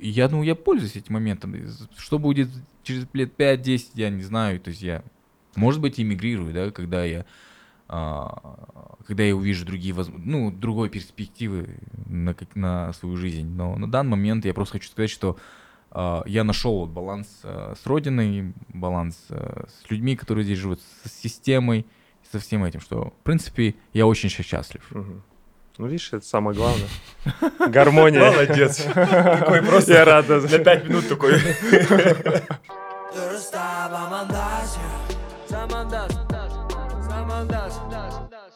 я, ну, я пользуюсь этим моментом. Что будет через лет 5-10, я не знаю, то есть я, может быть, эмигрирую, да, когда я а, когда я увижу другие воз- ну, другой перспективы на, как- на свою жизнь. Но на данный момент я просто хочу сказать, что а, я нашел вот баланс а, с родиной, баланс а, с людьми, которые здесь живут, с системой, со всем этим, что, в принципе, я очень счастлив. Мгм. Ну, видишь, это самое главное. Гармония. Молодец. Такой просто Я рад. на пять минут такой.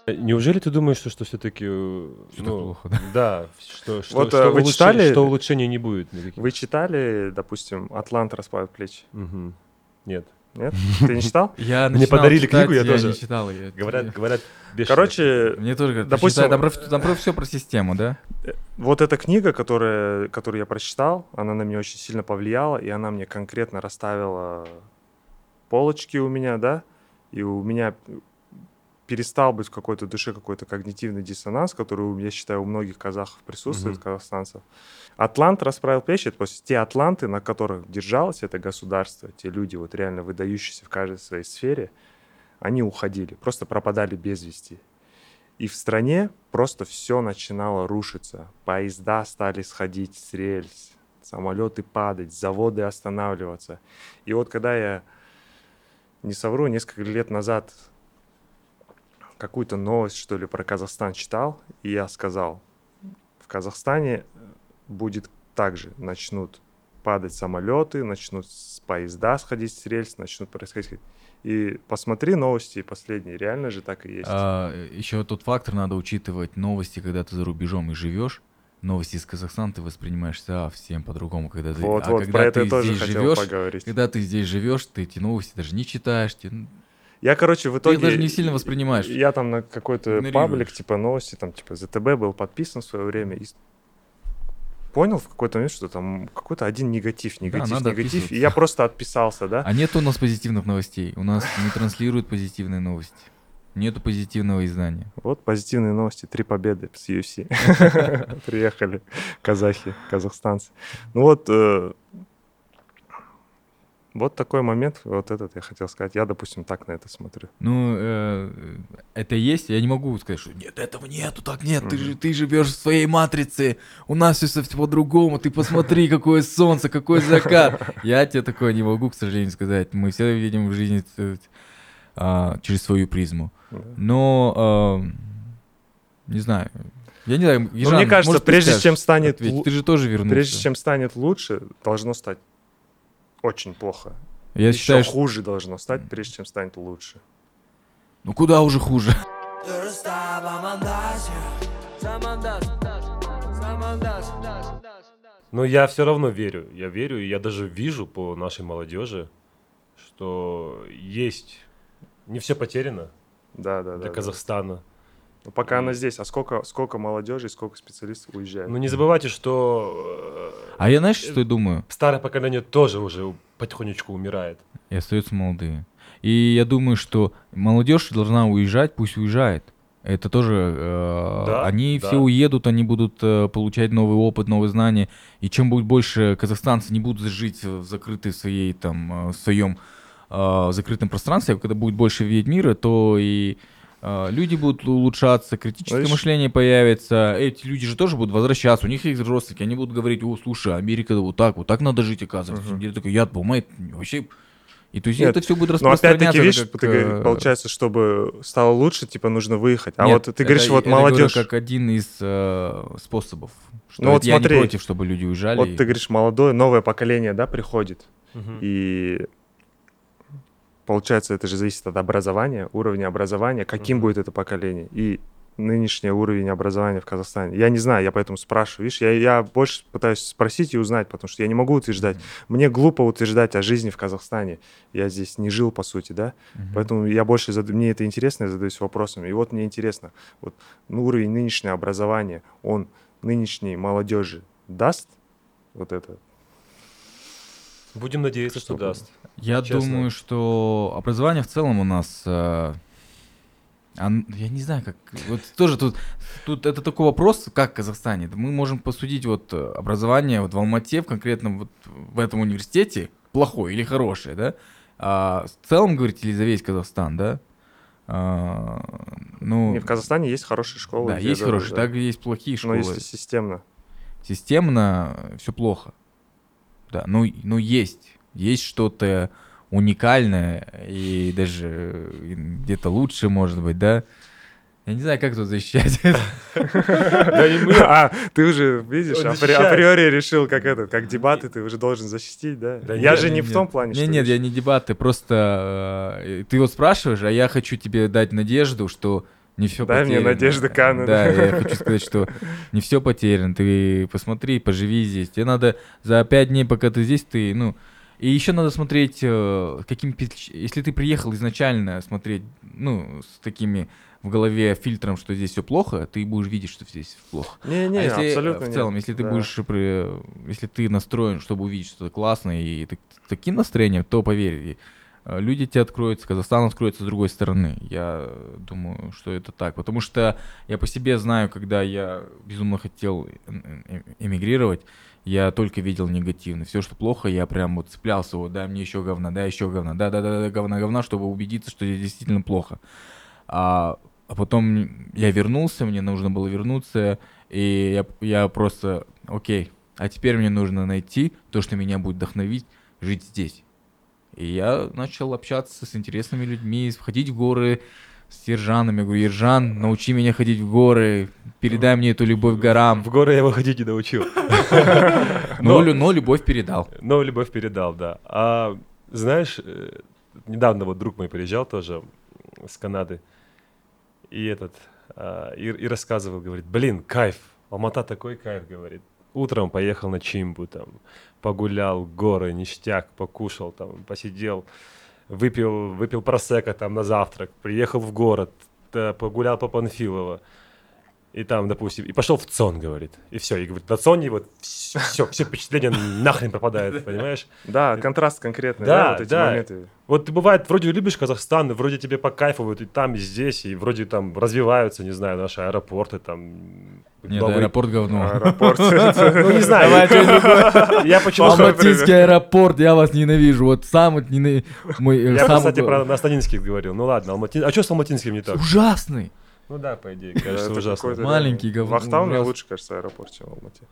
Неужели ты думаешь, что, что все-таки... Всё так плохо, да? Да, что, что, Вот, что, э, вы улучше- читали- что улучшений не будет никаких? Вы читали, допустим, «Атлант расправит плечи»? Мгм. Нет. Нет? Ты не читал? Я Мне подарили книгу, я тоже. не читал. я- Говорят, говорят. Короче, Мне тоже говорят, допустим- допустим, там про, там про все про систему, да? вот эта книга, которая, которую я прочитал, она на меня очень сильно повлияла, и она мне конкретно расставила полочки у меня, да, и у меня перестал быть в какой-то душе какой-то когнитивный диссонанс, который, я считаю, у многих казахов присутствует, Мгм. казахстанцев. Атлант расправил плечи, это просто те атланты, на которых держалось это государство, те люди, вот реально выдающиеся в каждой своей сфере, они уходили, просто пропадали без вести. И в стране просто все начинало рушиться. Поезда стали сходить с рельс, самолеты падать, заводы останавливаться. И вот когда я, не совру, несколько лет назад какую-то новость, что ли, про Казахстан читал, и я сказал, в Казахстане будет так же, начнут падать самолеты, начнут с поезда сходить с рельс, начнут происходить. И посмотри новости последние, реально же так и есть. еще тот фактор надо учитывать новости, когда ты за рубежом и живешь. Новости из Казахстана ты воспринимаешь совсем по-другому, когда ты, вот, а вот, когда про это ты тоже здесь хотел живешь, поговорить. когда ты здесь живешь, ты эти новости даже не читаешь, те- ну, Я, короче, в ты итоге... их даже не сильно воспринимаешь. Я там на какой-то паблик, типа новости, там, типа ЗТБ был подписан в свое время. И понял в какой-то момент, что там какой-то один негатив, негатив, надо негатив. И я просто отписался, да? А нет у нас позитивных новостей. У нас не транслируют позитивные новости. Нету позитивного издания. Вот позитивные новости. Три победы с UFC. Приехали казахи, казахстанцы. Ну вот, э, вот такой момент, вот этот я хотел сказать. Я, допустим, так на это смотрю. Ну, э, это есть, я не могу сказать, что нет, этого нету, так нет, ты, Мгм. же, ты живешь в своей матрице, у нас все совсем по-другому, ты посмотри, какое солнце, какой закат. Я тебе такое не могу, к сожалению, сказать. Мы все видим в жизни ц- а, через свою призму. Но, а, не знаю, я не знаю, Ежан, Ну, мне кажется, может, ты прежде чем станет ответить? ты же тоже вернулся. Прежде чем станет лучше, должно стать очень плохо. Я Еще считаю, что... хуже должно стать, прежде чем станет лучше. Ну куда уже хуже? Но я все равно верю. Я верю, и я даже вижу по нашей молодежи, что есть... Не все потеряно Да, да, да. для да. Ну, пока она здесь, а сколько, сколько молодежи, сколько специалистов уезжает? Но не забывайте, что э, А я знаешь, что я думаю? старое поколение тоже уже потихонечку умирает. и остаются молодые. И я думаю, что молодежь должна уезжать, пусть уезжает. Это тоже, э, Да, они да. все уедут, они будут э, получать новый опыт, новые знания. И чем будет больше казахстанцы не будут жить в закрытой своей там, э, в своем э, закрытом пространстве, когда будет больше видеть мира, то и э, люди будут улучшаться, критическое Знаешь- мышление появится. Эти люди же тоже будут возвращаться, у них есть родственники, они будут говорить, о, слушай, Америка вот так, вот так надо жить, оказывается. Мгм. Я такой, я думаю, вообще... И то есть Нет, это все будет Но распространяться. опять-таки, видишь, как, ты говоришь, э, получается, чтобы стало лучше, типа, нужно выехать. А нет, вот ты говоришь, это- вот это говорю молодежь. как один из э, способов. Что Ну вот я смотри. не против, чтобы люди уезжали. Вот ты говоришь, молодое, новое поколение, да, приходит. Мгм. И получается, это же зависит от образования, уровня образования, каким Мгм. будет это поколение. И нынешний уровень образования в Казахстане. Я не знаю, я поэтому спрашиваю. Видишь, я, я больше пытаюсь спросить и узнать, потому что я не могу утверждать. Мне глупо утверждать о жизни в Казахстане. Я здесь не жил, по сути, да. Мгм. Поэтому я больше зад... мне это интересно, я задаюсь вопросами. И вот мне интересно, вот ну, уровень нынешнего образования, он нынешней молодежи даст вот это? Будем надеяться, что Что даст. Я честно. думаю, что образование в целом у нас... э, я не знаю, как... Вот тоже тут, тут это такой вопрос, как в Казахстане. Мы можем посудить вот э, образование вот в Алмате, в конкретном вот в этом университете, плохое или хорошее, да? А в целом, говорите, или за весь Казахстан, да? А, ну, Не, в Казахстане есть хорошие школы. да, есть хорошие, да. так есть плохие Но школы. если системно. Системно все плохо. да. Ну, ну есть. Есть что-то уникальное и даже э, где-то лучше, может быть, да? Я не знаю, как тут защищать это. А, ты уже, видишь, априори решил, как это, как дебаты, ты уже должен защитить, да? Я же не в том плане, что... нет, я не дебаты, просто э, ты вот спрашиваешь, а я хочу тебе дать надежду, что не все Дай мне потеряно. надежды, Канн. Да, я хочу сказать, что не все потеряно. Ты посмотри, поживи здесь. Тебе надо за пять дней, пока ты здесь, ты, ну... И еще надо смотреть, э, каким если ты приехал изначально смотреть, ну, с такими в голове фильтром, что здесь все плохо, ты будешь видеть, что здесь плохо. Не-не, а если абсолютно в целом, нет. если ты Да. будешь, при- если ты настроен, чтобы увидеть что-то классное и так- таким настроением, то поверь, э, люди тебе откроются, Казахстан откроется с другой стороны. Я думаю, что это так, потому что я по себе знаю, когда я безумно хотел э- э- эмигрировать, я только видел негативно. Все, что плохо, я прям вот цеплялся, вот, дай мне еще говна, дай еще говна, да, да, да, да, говна, говна, чтобы убедиться, что здесь действительно плохо. А, а потом я вернулся, мне нужно было вернуться, и я, я просто, окей, а теперь мне нужно найти то, что меня будет вдохновить жить здесь. И я начал общаться с интересными людьми, ходить в горы с Ержаном. Я говорю, Ержан, научи меня ходить в горы, передай мне эту любовь к горам. В горы я его ходить не научил. Но, лю- но любовь передал. Но любовь передал, да. А знаешь, э, недавно вот друг мой приезжал тоже с Канады, и этот, а, и, и рассказывал, говорит, блин, кайф, Алмата такой кайф, говорит. Утром поехал на Чимбу, там, погулял, горы, ништяк, покушал, там, посидел, выпил, выпил просека там на завтрак, приехал в город, погулял по Панфилово, и там, допустим, и пошел в ЦОН, говорит, и все, и говорит, на ЦОНе вот все, все впечатление нахрен пропадает, понимаешь? Да, контраст конкретный, Да, да, вот эти да. моменты. Вот ты бывает, вроде любишь Казахстан, и вроде тебе по кайфу вот и там, и здесь, и вроде там развиваются, не знаю, наши аэропорты, там... Нет, новые- аэропорт говно. Аэропорт. Ну, не знаю, я почему... Алматинский аэропорт, я вас ненавижу. Вот сам вот ненавижу. Мой, э, Я, кстати, гла- про на Станинских говорил. Ну ладно, Алматин... А что с Алматинским не так? Ужасный. Ну да, по идее, кажется, это ужасно. Маленький говно- Вахта у меня лучше, кажется, аэропорт, чем в Алмате.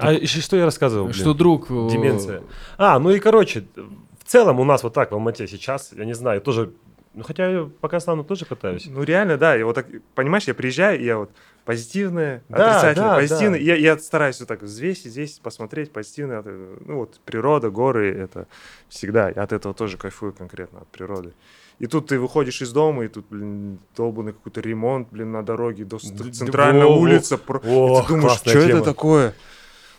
А еще что я рассказывал, блин? Что друг... э, Деменция. А, ну и короче, в целом у нас вот так в Алмате сейчас, я не знаю, тоже... Ну хотя я по Казахстану тоже катаюсь. Ну реально, да, и вот так, понимаешь, я приезжаю, и я вот позитивное, Да, отрицательное, да, позитивное. да. Я, я стараюсь вот так взвесить здесь, посмотреть позитивное. этого. Ну вот природа, горы, это всегда. Я от этого тоже кайфую конкретно, от природы. И тут ты выходишь из дома, и тут, блин, долбанный какой-то ремонт, блин, на дороге, до улица. про- и ты думаешь, что это такое?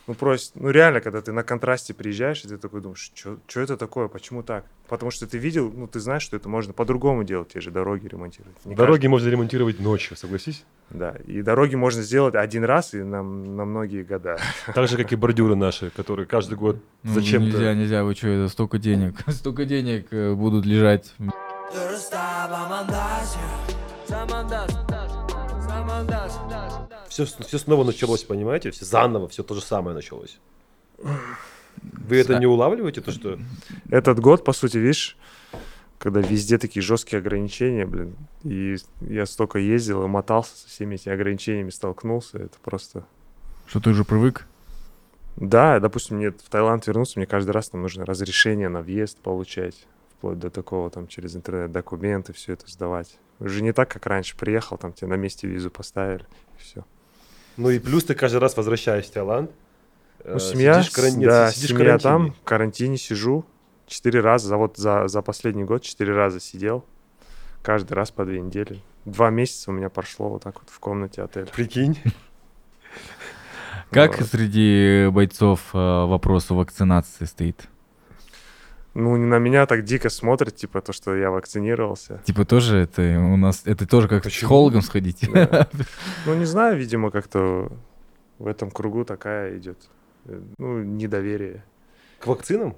Ну, просто, ну, реально, когда ты на контрасте приезжаешь, и ты такой думаешь, что это такое, почему так? Потому что ты видел, ну, ты знаешь, что это можно по-другому делать, те же дороги ремонтировать. Не Дороги можно ремонтировать ночью, согласись? да, и дороги можно сделать один раз и на, на многие года. Так же, как и бордюры наши, которые каждый год ну, зачем-то... Нельзя, нельзя, вы что, это столько денег. Столько денег э, будут лежать. Все, все снова началось, понимаете? Все заново, все то же самое началось. Вы это не улавливаете, то что... Этот год, по сути, видишь, когда везде такие жесткие ограничения, блин, и я столько ездил и мотался со всеми этими ограничениями, столкнулся, это просто... Что ты уже привык? Да, допустим, мне в Таиланд вернуться, мне каждый раз там нужно разрешение на въезд получать, вплоть до такого там через интернет документы, все это сдавать. Уже не так, как раньше, приехал, там тебе на месте визу поставили, и все. Ну и плюс ты каждый раз возвращаешься в Таиланд. Ну, э, семья, сидишь каран- нет, да, сидишь семья карантине. там, в карантине сижу, четыре раза, за, вот за, за последний год четыре раза сидел, каждый раз по две недели. Два месяца у меня прошло вот так вот в комнате отеля. Прикинь. Как среди бойцов э, вопрос о вакцинации стоит? Ну, на меня так дико смотрят, типа, то, что я вакцинировался. Типа тоже это у нас, это тоже как с Почему? психологом сходить. Да. Ну, не знаю, видимо, как-то в этом кругу такая идет, э, ну, недоверие. К вакцинам?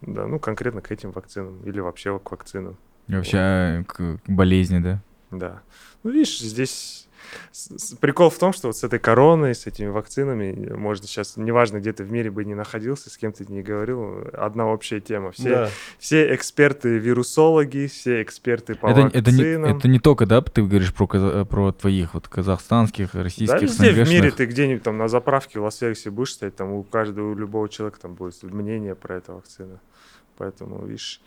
Да, ну, конкретно к этим вакцинам или вообще к вакцинам. Вообще э, к к болезни, да? Да. Ну, видишь, здесь прикол в том, что вот с этой короной, с этими вакцинами, можно сейчас, неважно, где ты в мире бы не находился, с кем ты не говорил, одна общая тема. Все, Да. все эксперты вирусологи, все эксперты по Это, это, не, вакцинам. это не только, да, ты говоришь про, про твоих вот казахстанских, Да, российских, везде в мире ты где-нибудь там на заправке в Лас-Вегасе будешь стоять, там у каждого, у любого человека там будет мнение про эту вакцину. Поэтому, видишь,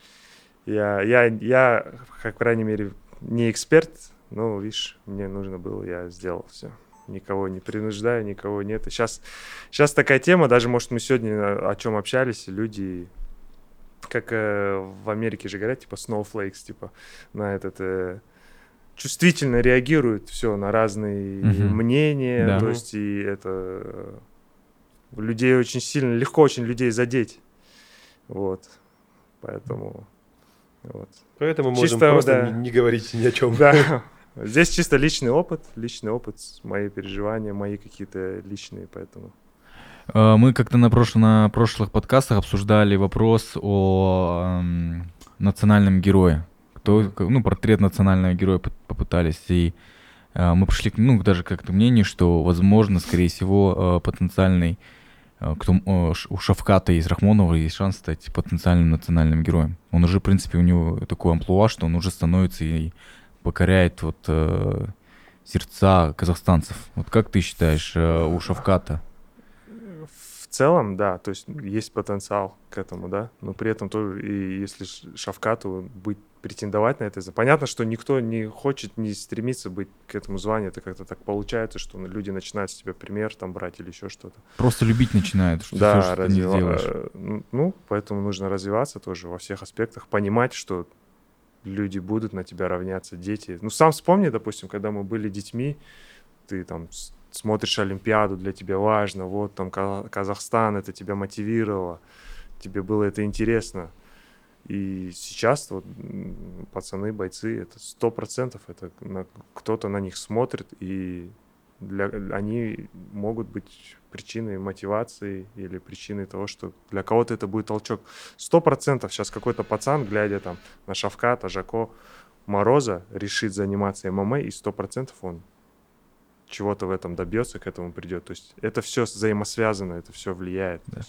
я, я, я, как, по крайней мере, не эксперт, но, видишь, мне нужно было, я сделал все. Никого не принуждаю, никого нет. И сейчас, сейчас такая тема, даже, может, мы сегодня о чем общались, люди, как э, в Америке же говорят, типа snowflakes, типа на этот... э, чувствительно реагируют все на разные Мгм. мнения, Да. то есть и это э, людей очень сильно, легко очень людей задеть. Вот. Поэтому вот. Поэтому можем Чисто, просто да. не, не говорить ни о чем. Да. Здесь чисто личный опыт, личный опыт, мои переживания, мои какие-то личные, поэтому. Э, Мы как-то на, прош- на прошлых подкастах обсуждали вопрос о эм, национальном герое. Кто, ну, портрет национального героя поп- попытались. И э, мы пришли, ну, даже как-то мнению, что, возможно, скорее всего, э, потенциальный, э, кто, э, у Шавката из Рахмонова есть шанс стать потенциальным национальным героем. Он уже, в принципе, у него такой амплуа, что он уже становится и покоряет вот э, сердца казахстанцев. Вот как ты считаешь, э, у Шавката? В целом, да, то есть есть потенциал к этому, да, но при этом тоже, и если Шавкату быть, претендовать на это, понятно, что никто не хочет, не стремится быть к этому званию, это как-то так получается, что люди начинают с тебя пример там брать или еще что-то. Просто любить начинают, что да, всё, что ты не делаешь. э, Ну, поэтому нужно развиваться тоже во всех аспектах, понимать, что люди будут на тебя равняться, дети. Ну, сам вспомни, допустим, когда мы были детьми, ты там смотришь Олимпиаду, для тебя важно, вот там Ка- Казахстан, это тебя мотивировало, тебе было это интересно. И сейчас вот пацаны, бойцы, это сто процентов, это на- кто-то на них смотрит, и для, они могут быть причиной мотивации или причиной того, что для кого-то это будет толчок. Сто процентов сейчас какой-то пацан, глядя там на Шавката, Жако, Мороза, решит заниматься ММА, и сто процентов он чего-то в этом добьется, к этому придет. То есть это все взаимосвязано, это все влияет. Да.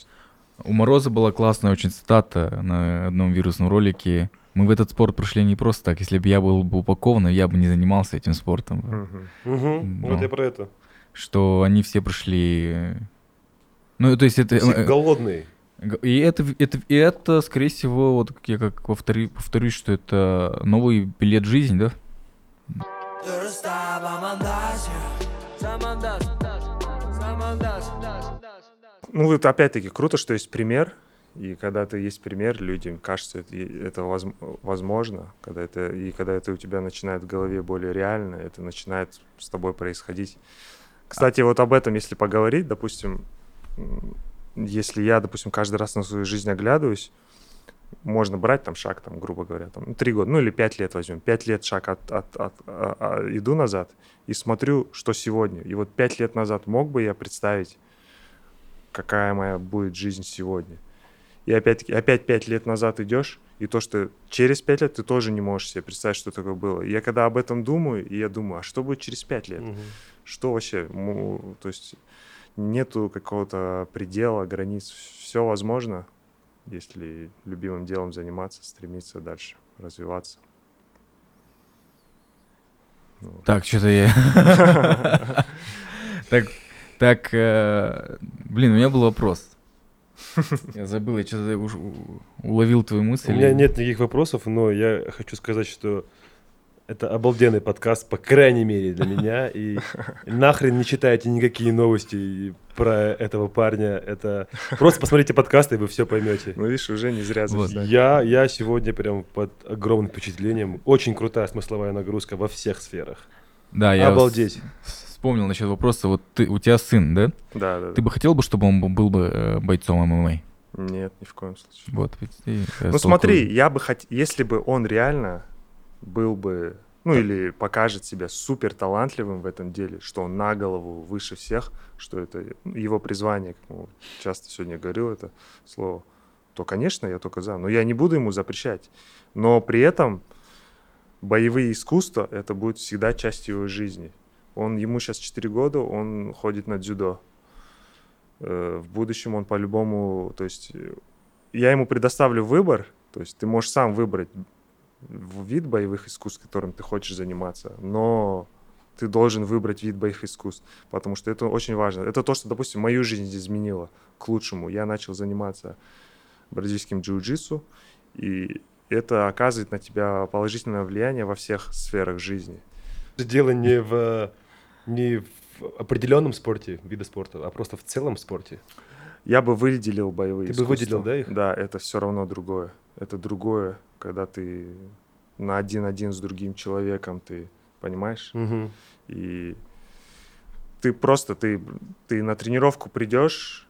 У Мороза была классная очень цитата на одном вирусном ролике. Мы в этот спорт пришли не просто так. Если бы я был бы упакован, я бы не занимался этим спортом. Мгм. Ну. Вот я про это. Что они все пришли... э, Ну, то есть это... Все э, голодные. И это, это, и это, скорее всего, вот я как повторю, повторюсь, что это новый билет в жизнь, да? Ну, вот опять-таки круто, что есть пример, и когда ты есть пример, людям кажется, это, это воз- возможно, когда это, и когда это у тебя начинает в голове более реально, это начинает с тобой происходить. Кстати, вот об этом, если поговорить, допустим, если я, допустим, каждый раз на свою жизнь оглядываюсь, можно брать там шаг, там, грубо говоря, там, ну, три года, ну или пять лет возьмем. Пять лет шаг от, от- от- а- а, иду назад и смотрю, что сегодня. И вот пять лет назад мог бы я представить, какая моя будет жизнь сегодня. И опять-таки, опять пять лет назад идешь, и то, что через пять лет ты тоже не можешь себе представить, что такое было. И я когда об этом думаю, и я думаю, а что будет через пять лет? Мгм. Что вообще? Му- То есть нету какого-то предела, границ. Все возможно, если любимым делом заниматься, стремиться дальше, развиваться. Ну, вот. Так, что-то я... Так, так, э, блин, у меня был вопрос. Я забыл, я что-то уж уловил твою мысль. У меня нет никаких вопросов, но я хочу сказать, что это обалденный подкаст, по крайней мере, для меня. И нахрен не читайте никакие новости про этого парня. Это просто посмотрите подкасты, и вы все поймете. Ну, видишь, уже не зря Вот. Я, я сегодня прям под огромным впечатлением. Очень крутая смысловая нагрузка во всех сферах. Да, я Обалдеть. с- вспомнил насчет вопроса. Вот ты, у тебя сын, да? Да, да, Ты да. бы хотел бы, чтобы он был бы э, бойцом ММА? Нет, ни в коем случае. Вот, ты, э, Ну смотри, я бы хотел, если бы он реально был бы, ну или покажет себя супер талантливым в этом деле, что он на голову выше всех, что это его призвание, как мы часто сегодня говорил это слово, то, конечно, я только за. Но я не буду ему запрещать. Но при этом боевые искусства — это будет всегда часть его жизни. Он, ему сейчас 4 года, он ходит на дзюдо. Э, в будущем он по-любому, то есть э, я ему предоставлю выбор, то есть ты можешь сам выбрать вид боевых искусств, которым ты хочешь заниматься, но ты должен выбрать вид боевых искусств, потому что это очень важно. Это то, что, допустим, мою жизнь изменило к лучшему. Я начал заниматься бразильским джиу-джитсу, и это оказывает на тебя положительное влияние во всех сферах жизни. Дело не в, не в определенном спорте, виде спорта, а просто в целом спорте. Я бы выделил боевые Ты бы искусства. выделил, да, их? Да, это все равно другое. Это другое, когда ты на один-один с другим человеком, ты понимаешь? Мгм. И ты просто, ты, ты на тренировку придешь,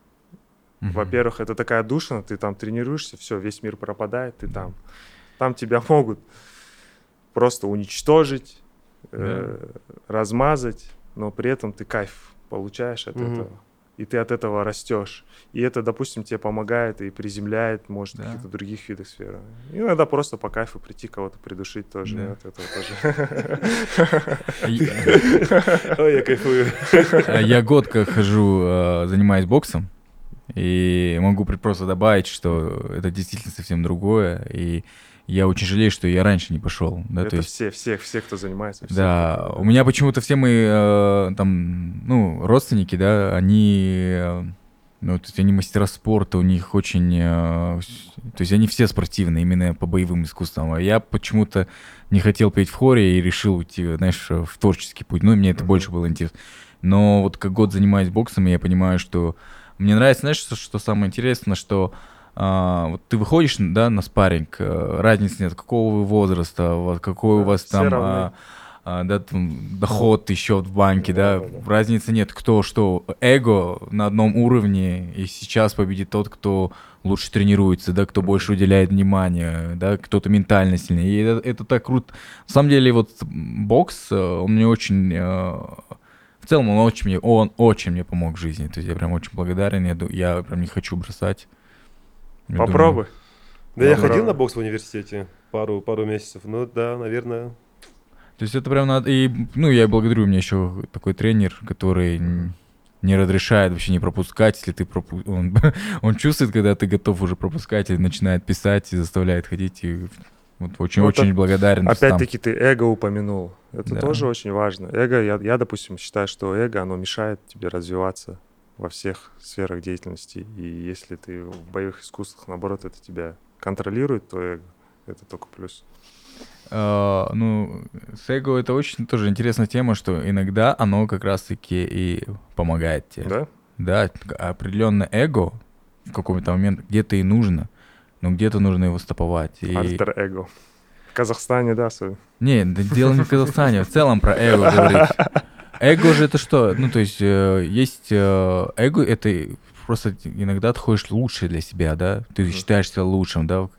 Мгм. во-первых, это такая душина, ты там тренируешься, все, весь мир пропадает, ты там. Там тебя могут просто уничтожить, э, размазать, но при этом ты кайф получаешь от Мгм. этого. И ты от этого растешь. И это, допустим, тебе помогает и приземляет, может, в Да. каких-то других видах сферы. И иногда просто по кайфу прийти кого-то придушить тоже. Да. От этого тоже. И- Ой, я кайфую. Э, Я год как хожу, э, занимаюсь боксом, и могу просто добавить, что это действительно совсем другое, и я очень жалею, что я раньше не пошел, да, Это то есть... все, все, все, кто занимается. все, Да, у меня почему-то все мои э, там, ну, родственники, да, они, э, ну, то есть они мастера спорта, у них очень, э, то есть они все спортивные, именно по боевым искусствам, а я почему-то не хотел петь в хоре и решил уйти, знаешь, в творческий путь, ну, мне это Мгм. больше было интересно. Но вот как год занимаюсь боксом, я понимаю, что мне нравится, знаешь, что, что самое интересное, что а, вот ты выходишь, да, на спарринг, э, разницы нет, какого вы возраста, вот какой у Да, вас все там, а, а, да, там, доход, счет в банке, да, Да, да, разницы нет, кто что, эго на одном уровне, и сейчас победит тот, кто лучше тренируется, да, кто больше уделяет внимания, да, кто-то ментально сильнее, и это, это так круто. На самом деле, вот бокс, э, он мне очень, э, в целом, он очень мне, он очень мне помог в жизни, то есть я прям очень благодарен, я, я прям не хочу бросать. Я думаю, Попробуй. Да я ходил на бокс в университете пару, пару месяцев. Ну да, наверное. То есть это прям надо... И, ну, я благодарю, у меня еще такой тренер, который не разрешает вообще не пропускать, если ты пропу... он, он чувствует, когда ты готов уже пропускать, и начинает писать, и заставляет ходить, и вот очень-очень Вот благодарен. Опять-таки ты эго упомянул. Это Да. тоже очень важно. Эго, я, я, допустим, считаю, что эго, оно мешает тебе развиваться во всех сферах деятельности. И если ты в боевых искусствах, наоборот, это тебя контролирует, то это только плюс. А, ну, с эго это очень тоже интересная тема, что иногда оно как раз-таки и помогает тебе. Да? Да, определенное эго в какой-то момент где-то и нужно, но где-то нужно его стоповать. И... Альтер-эго. В Казахстане, да, особенно. Не, дело не в Казахстане, в целом про эго говорить. Эго же это что? Ну, то есть э, есть э, эго, это просто иногда ты ходишь лучше для себя, да? Ты считаешь себя лучшим, да?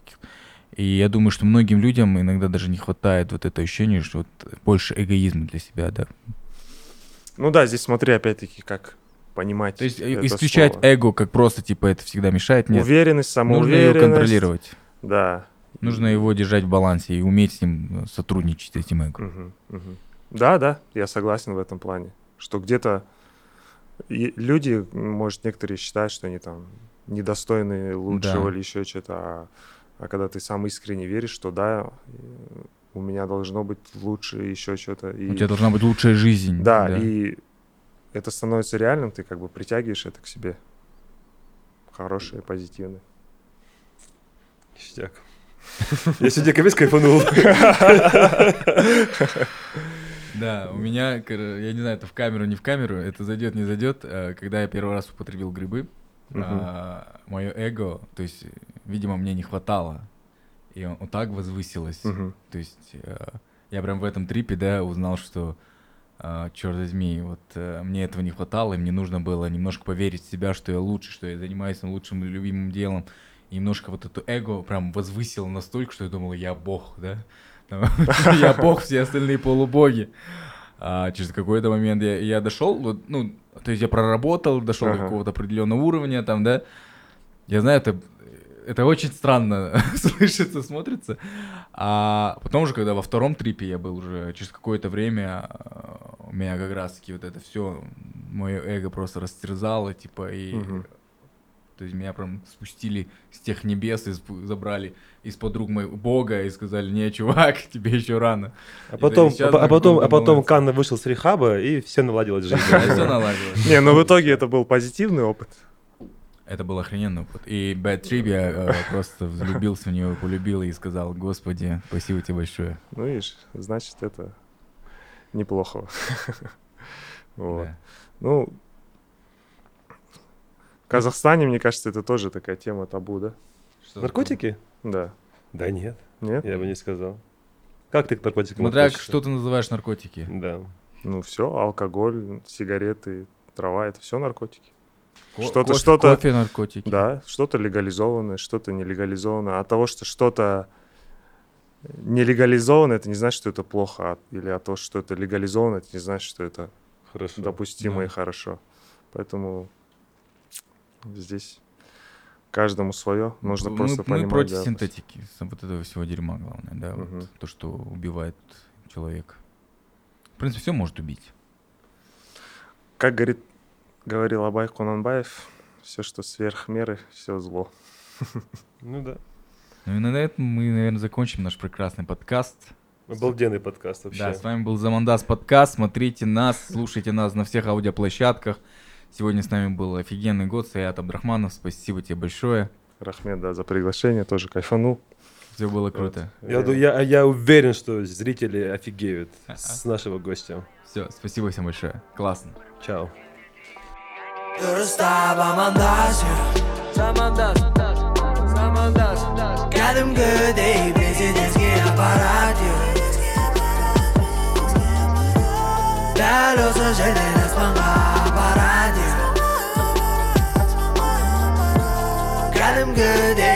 И я думаю, что многим людям иногда даже не хватает вот это ощущение, что вот больше эгоизма для себя, да? Ну да, здесь смотри, опять-таки, как понимать То есть э, исключать слово. эго как просто, типа, это всегда мешает, нет. Уверенность, Нужно самоуверенность. его контролировать. Да. Нужно его держать в балансе и уметь с ним сотрудничать, с этим эго. Мгм, мгм. Да, да, я согласен в этом плане. Что где-то люди, может, некоторые считают, что они там недостойны лучшего Да. или еще что-то, а, а когда ты сам искренне веришь, что да, у меня должно быть лучше еще что-то. И... У тебя должна быть лучшая жизнь. Да, и это становится реальным, ты как бы притягиваешь это к себе. Хорошее, позитивное. Ништяк. Я сегодня капец кайфанул. Да, у меня, я не знаю, это в камеру, не в камеру, это зайдет, не зайдет. э, Когда я первый раз употребил грибы, Мгм. мое эго, то есть, э, видимо, мне не хватало. И он вот так возвысилось. То есть э, я прям в этом трипе, да, узнал, что, черт возьми, вот э, мне этого не хватало, и мне нужно было немножко поверить в себя, что я лучше, что я занимаюсь лучшим любимым делом. И немножко вот это эго прям возвысил настолько, что я думал, я бог, да? Я бог, все остальные полубоги. А через какой-то момент я, я дошел, вот, ну, то есть я проработал, дошел до Ага. какого-то определенного уровня, там, да. Я знаю, это, это очень странно слышится, смотрится. А потом уже, когда во втором трипе я был уже через какое-то время, э, у меня как раз таки вот это все, мое эго просто растерзало, типа, и... Мгм. То есть меня прям спустили с тех небес и забрали из-под рук моего бога и сказали, не, чувак, тебе еще рано. А потом, сейчас а, по- а на потом, а потом. Канна вышел с рехаба, и все наладилось жизнь. Все наладилось. Не, ну в итоге это был позитивный опыт. Это был охрененный опыт. И Bad Trip я э, просто влюбился в нее, полюбил и сказал, господи, спасибо тебе большое. Ну, видишь, значит, это неплохо. Вот. Да. Ну, Казахстане, мне кажется, это тоже такая тема табу, да? Что Наркотики? Да. Да нет, Нет? я бы не сказал. Как ты к наркотикам Смотря относишься? что ты называешь наркотики. Да. Ну, все, алкоголь, сигареты, трава, это все наркотики. Ко- Что-то- кофе- что-то- Кофе, наркотики. Да, что-то легализованное, что-то нелегализованное. От того, что что-то нелегализованное, это не значит, что это плохо. а- Или от того, что это легализовано, это не значит, что это Хорошо. допустимо Да. и хорошо. Поэтому здесь каждому свое. Нужно мы, просто мы понимать. против да. синтетики, вот этого всего дерьма главное, да, вот Мгм. то, что убивает человека. В принципе, все может убить. Как говорит, говорил Абай Кунанбаев, все, что сверх меры, все зло. Ну да. Ну и на этом мы, наверное, закончим наш прекрасный подкаст. Обалденный подкаст вообще. Да, с вами был Замандас подкаст. Смотрите нас, слушайте нас на всех аудиоплощадках. Сегодня с нами был офигенный год, Саят Абдрахманов. Спасибо тебе большое. Рахмет, да, за приглашение, тоже кайфанул. Все было круто. Я, ду- я, я уверен, что зрители офигеют с нашего гостя. Все, спасибо всем большое. Классно. Чао. Dürüst amandaz Zamandaz Zamandaz Kәдімгі dey президентке аппарат Дәл осы жерден good day.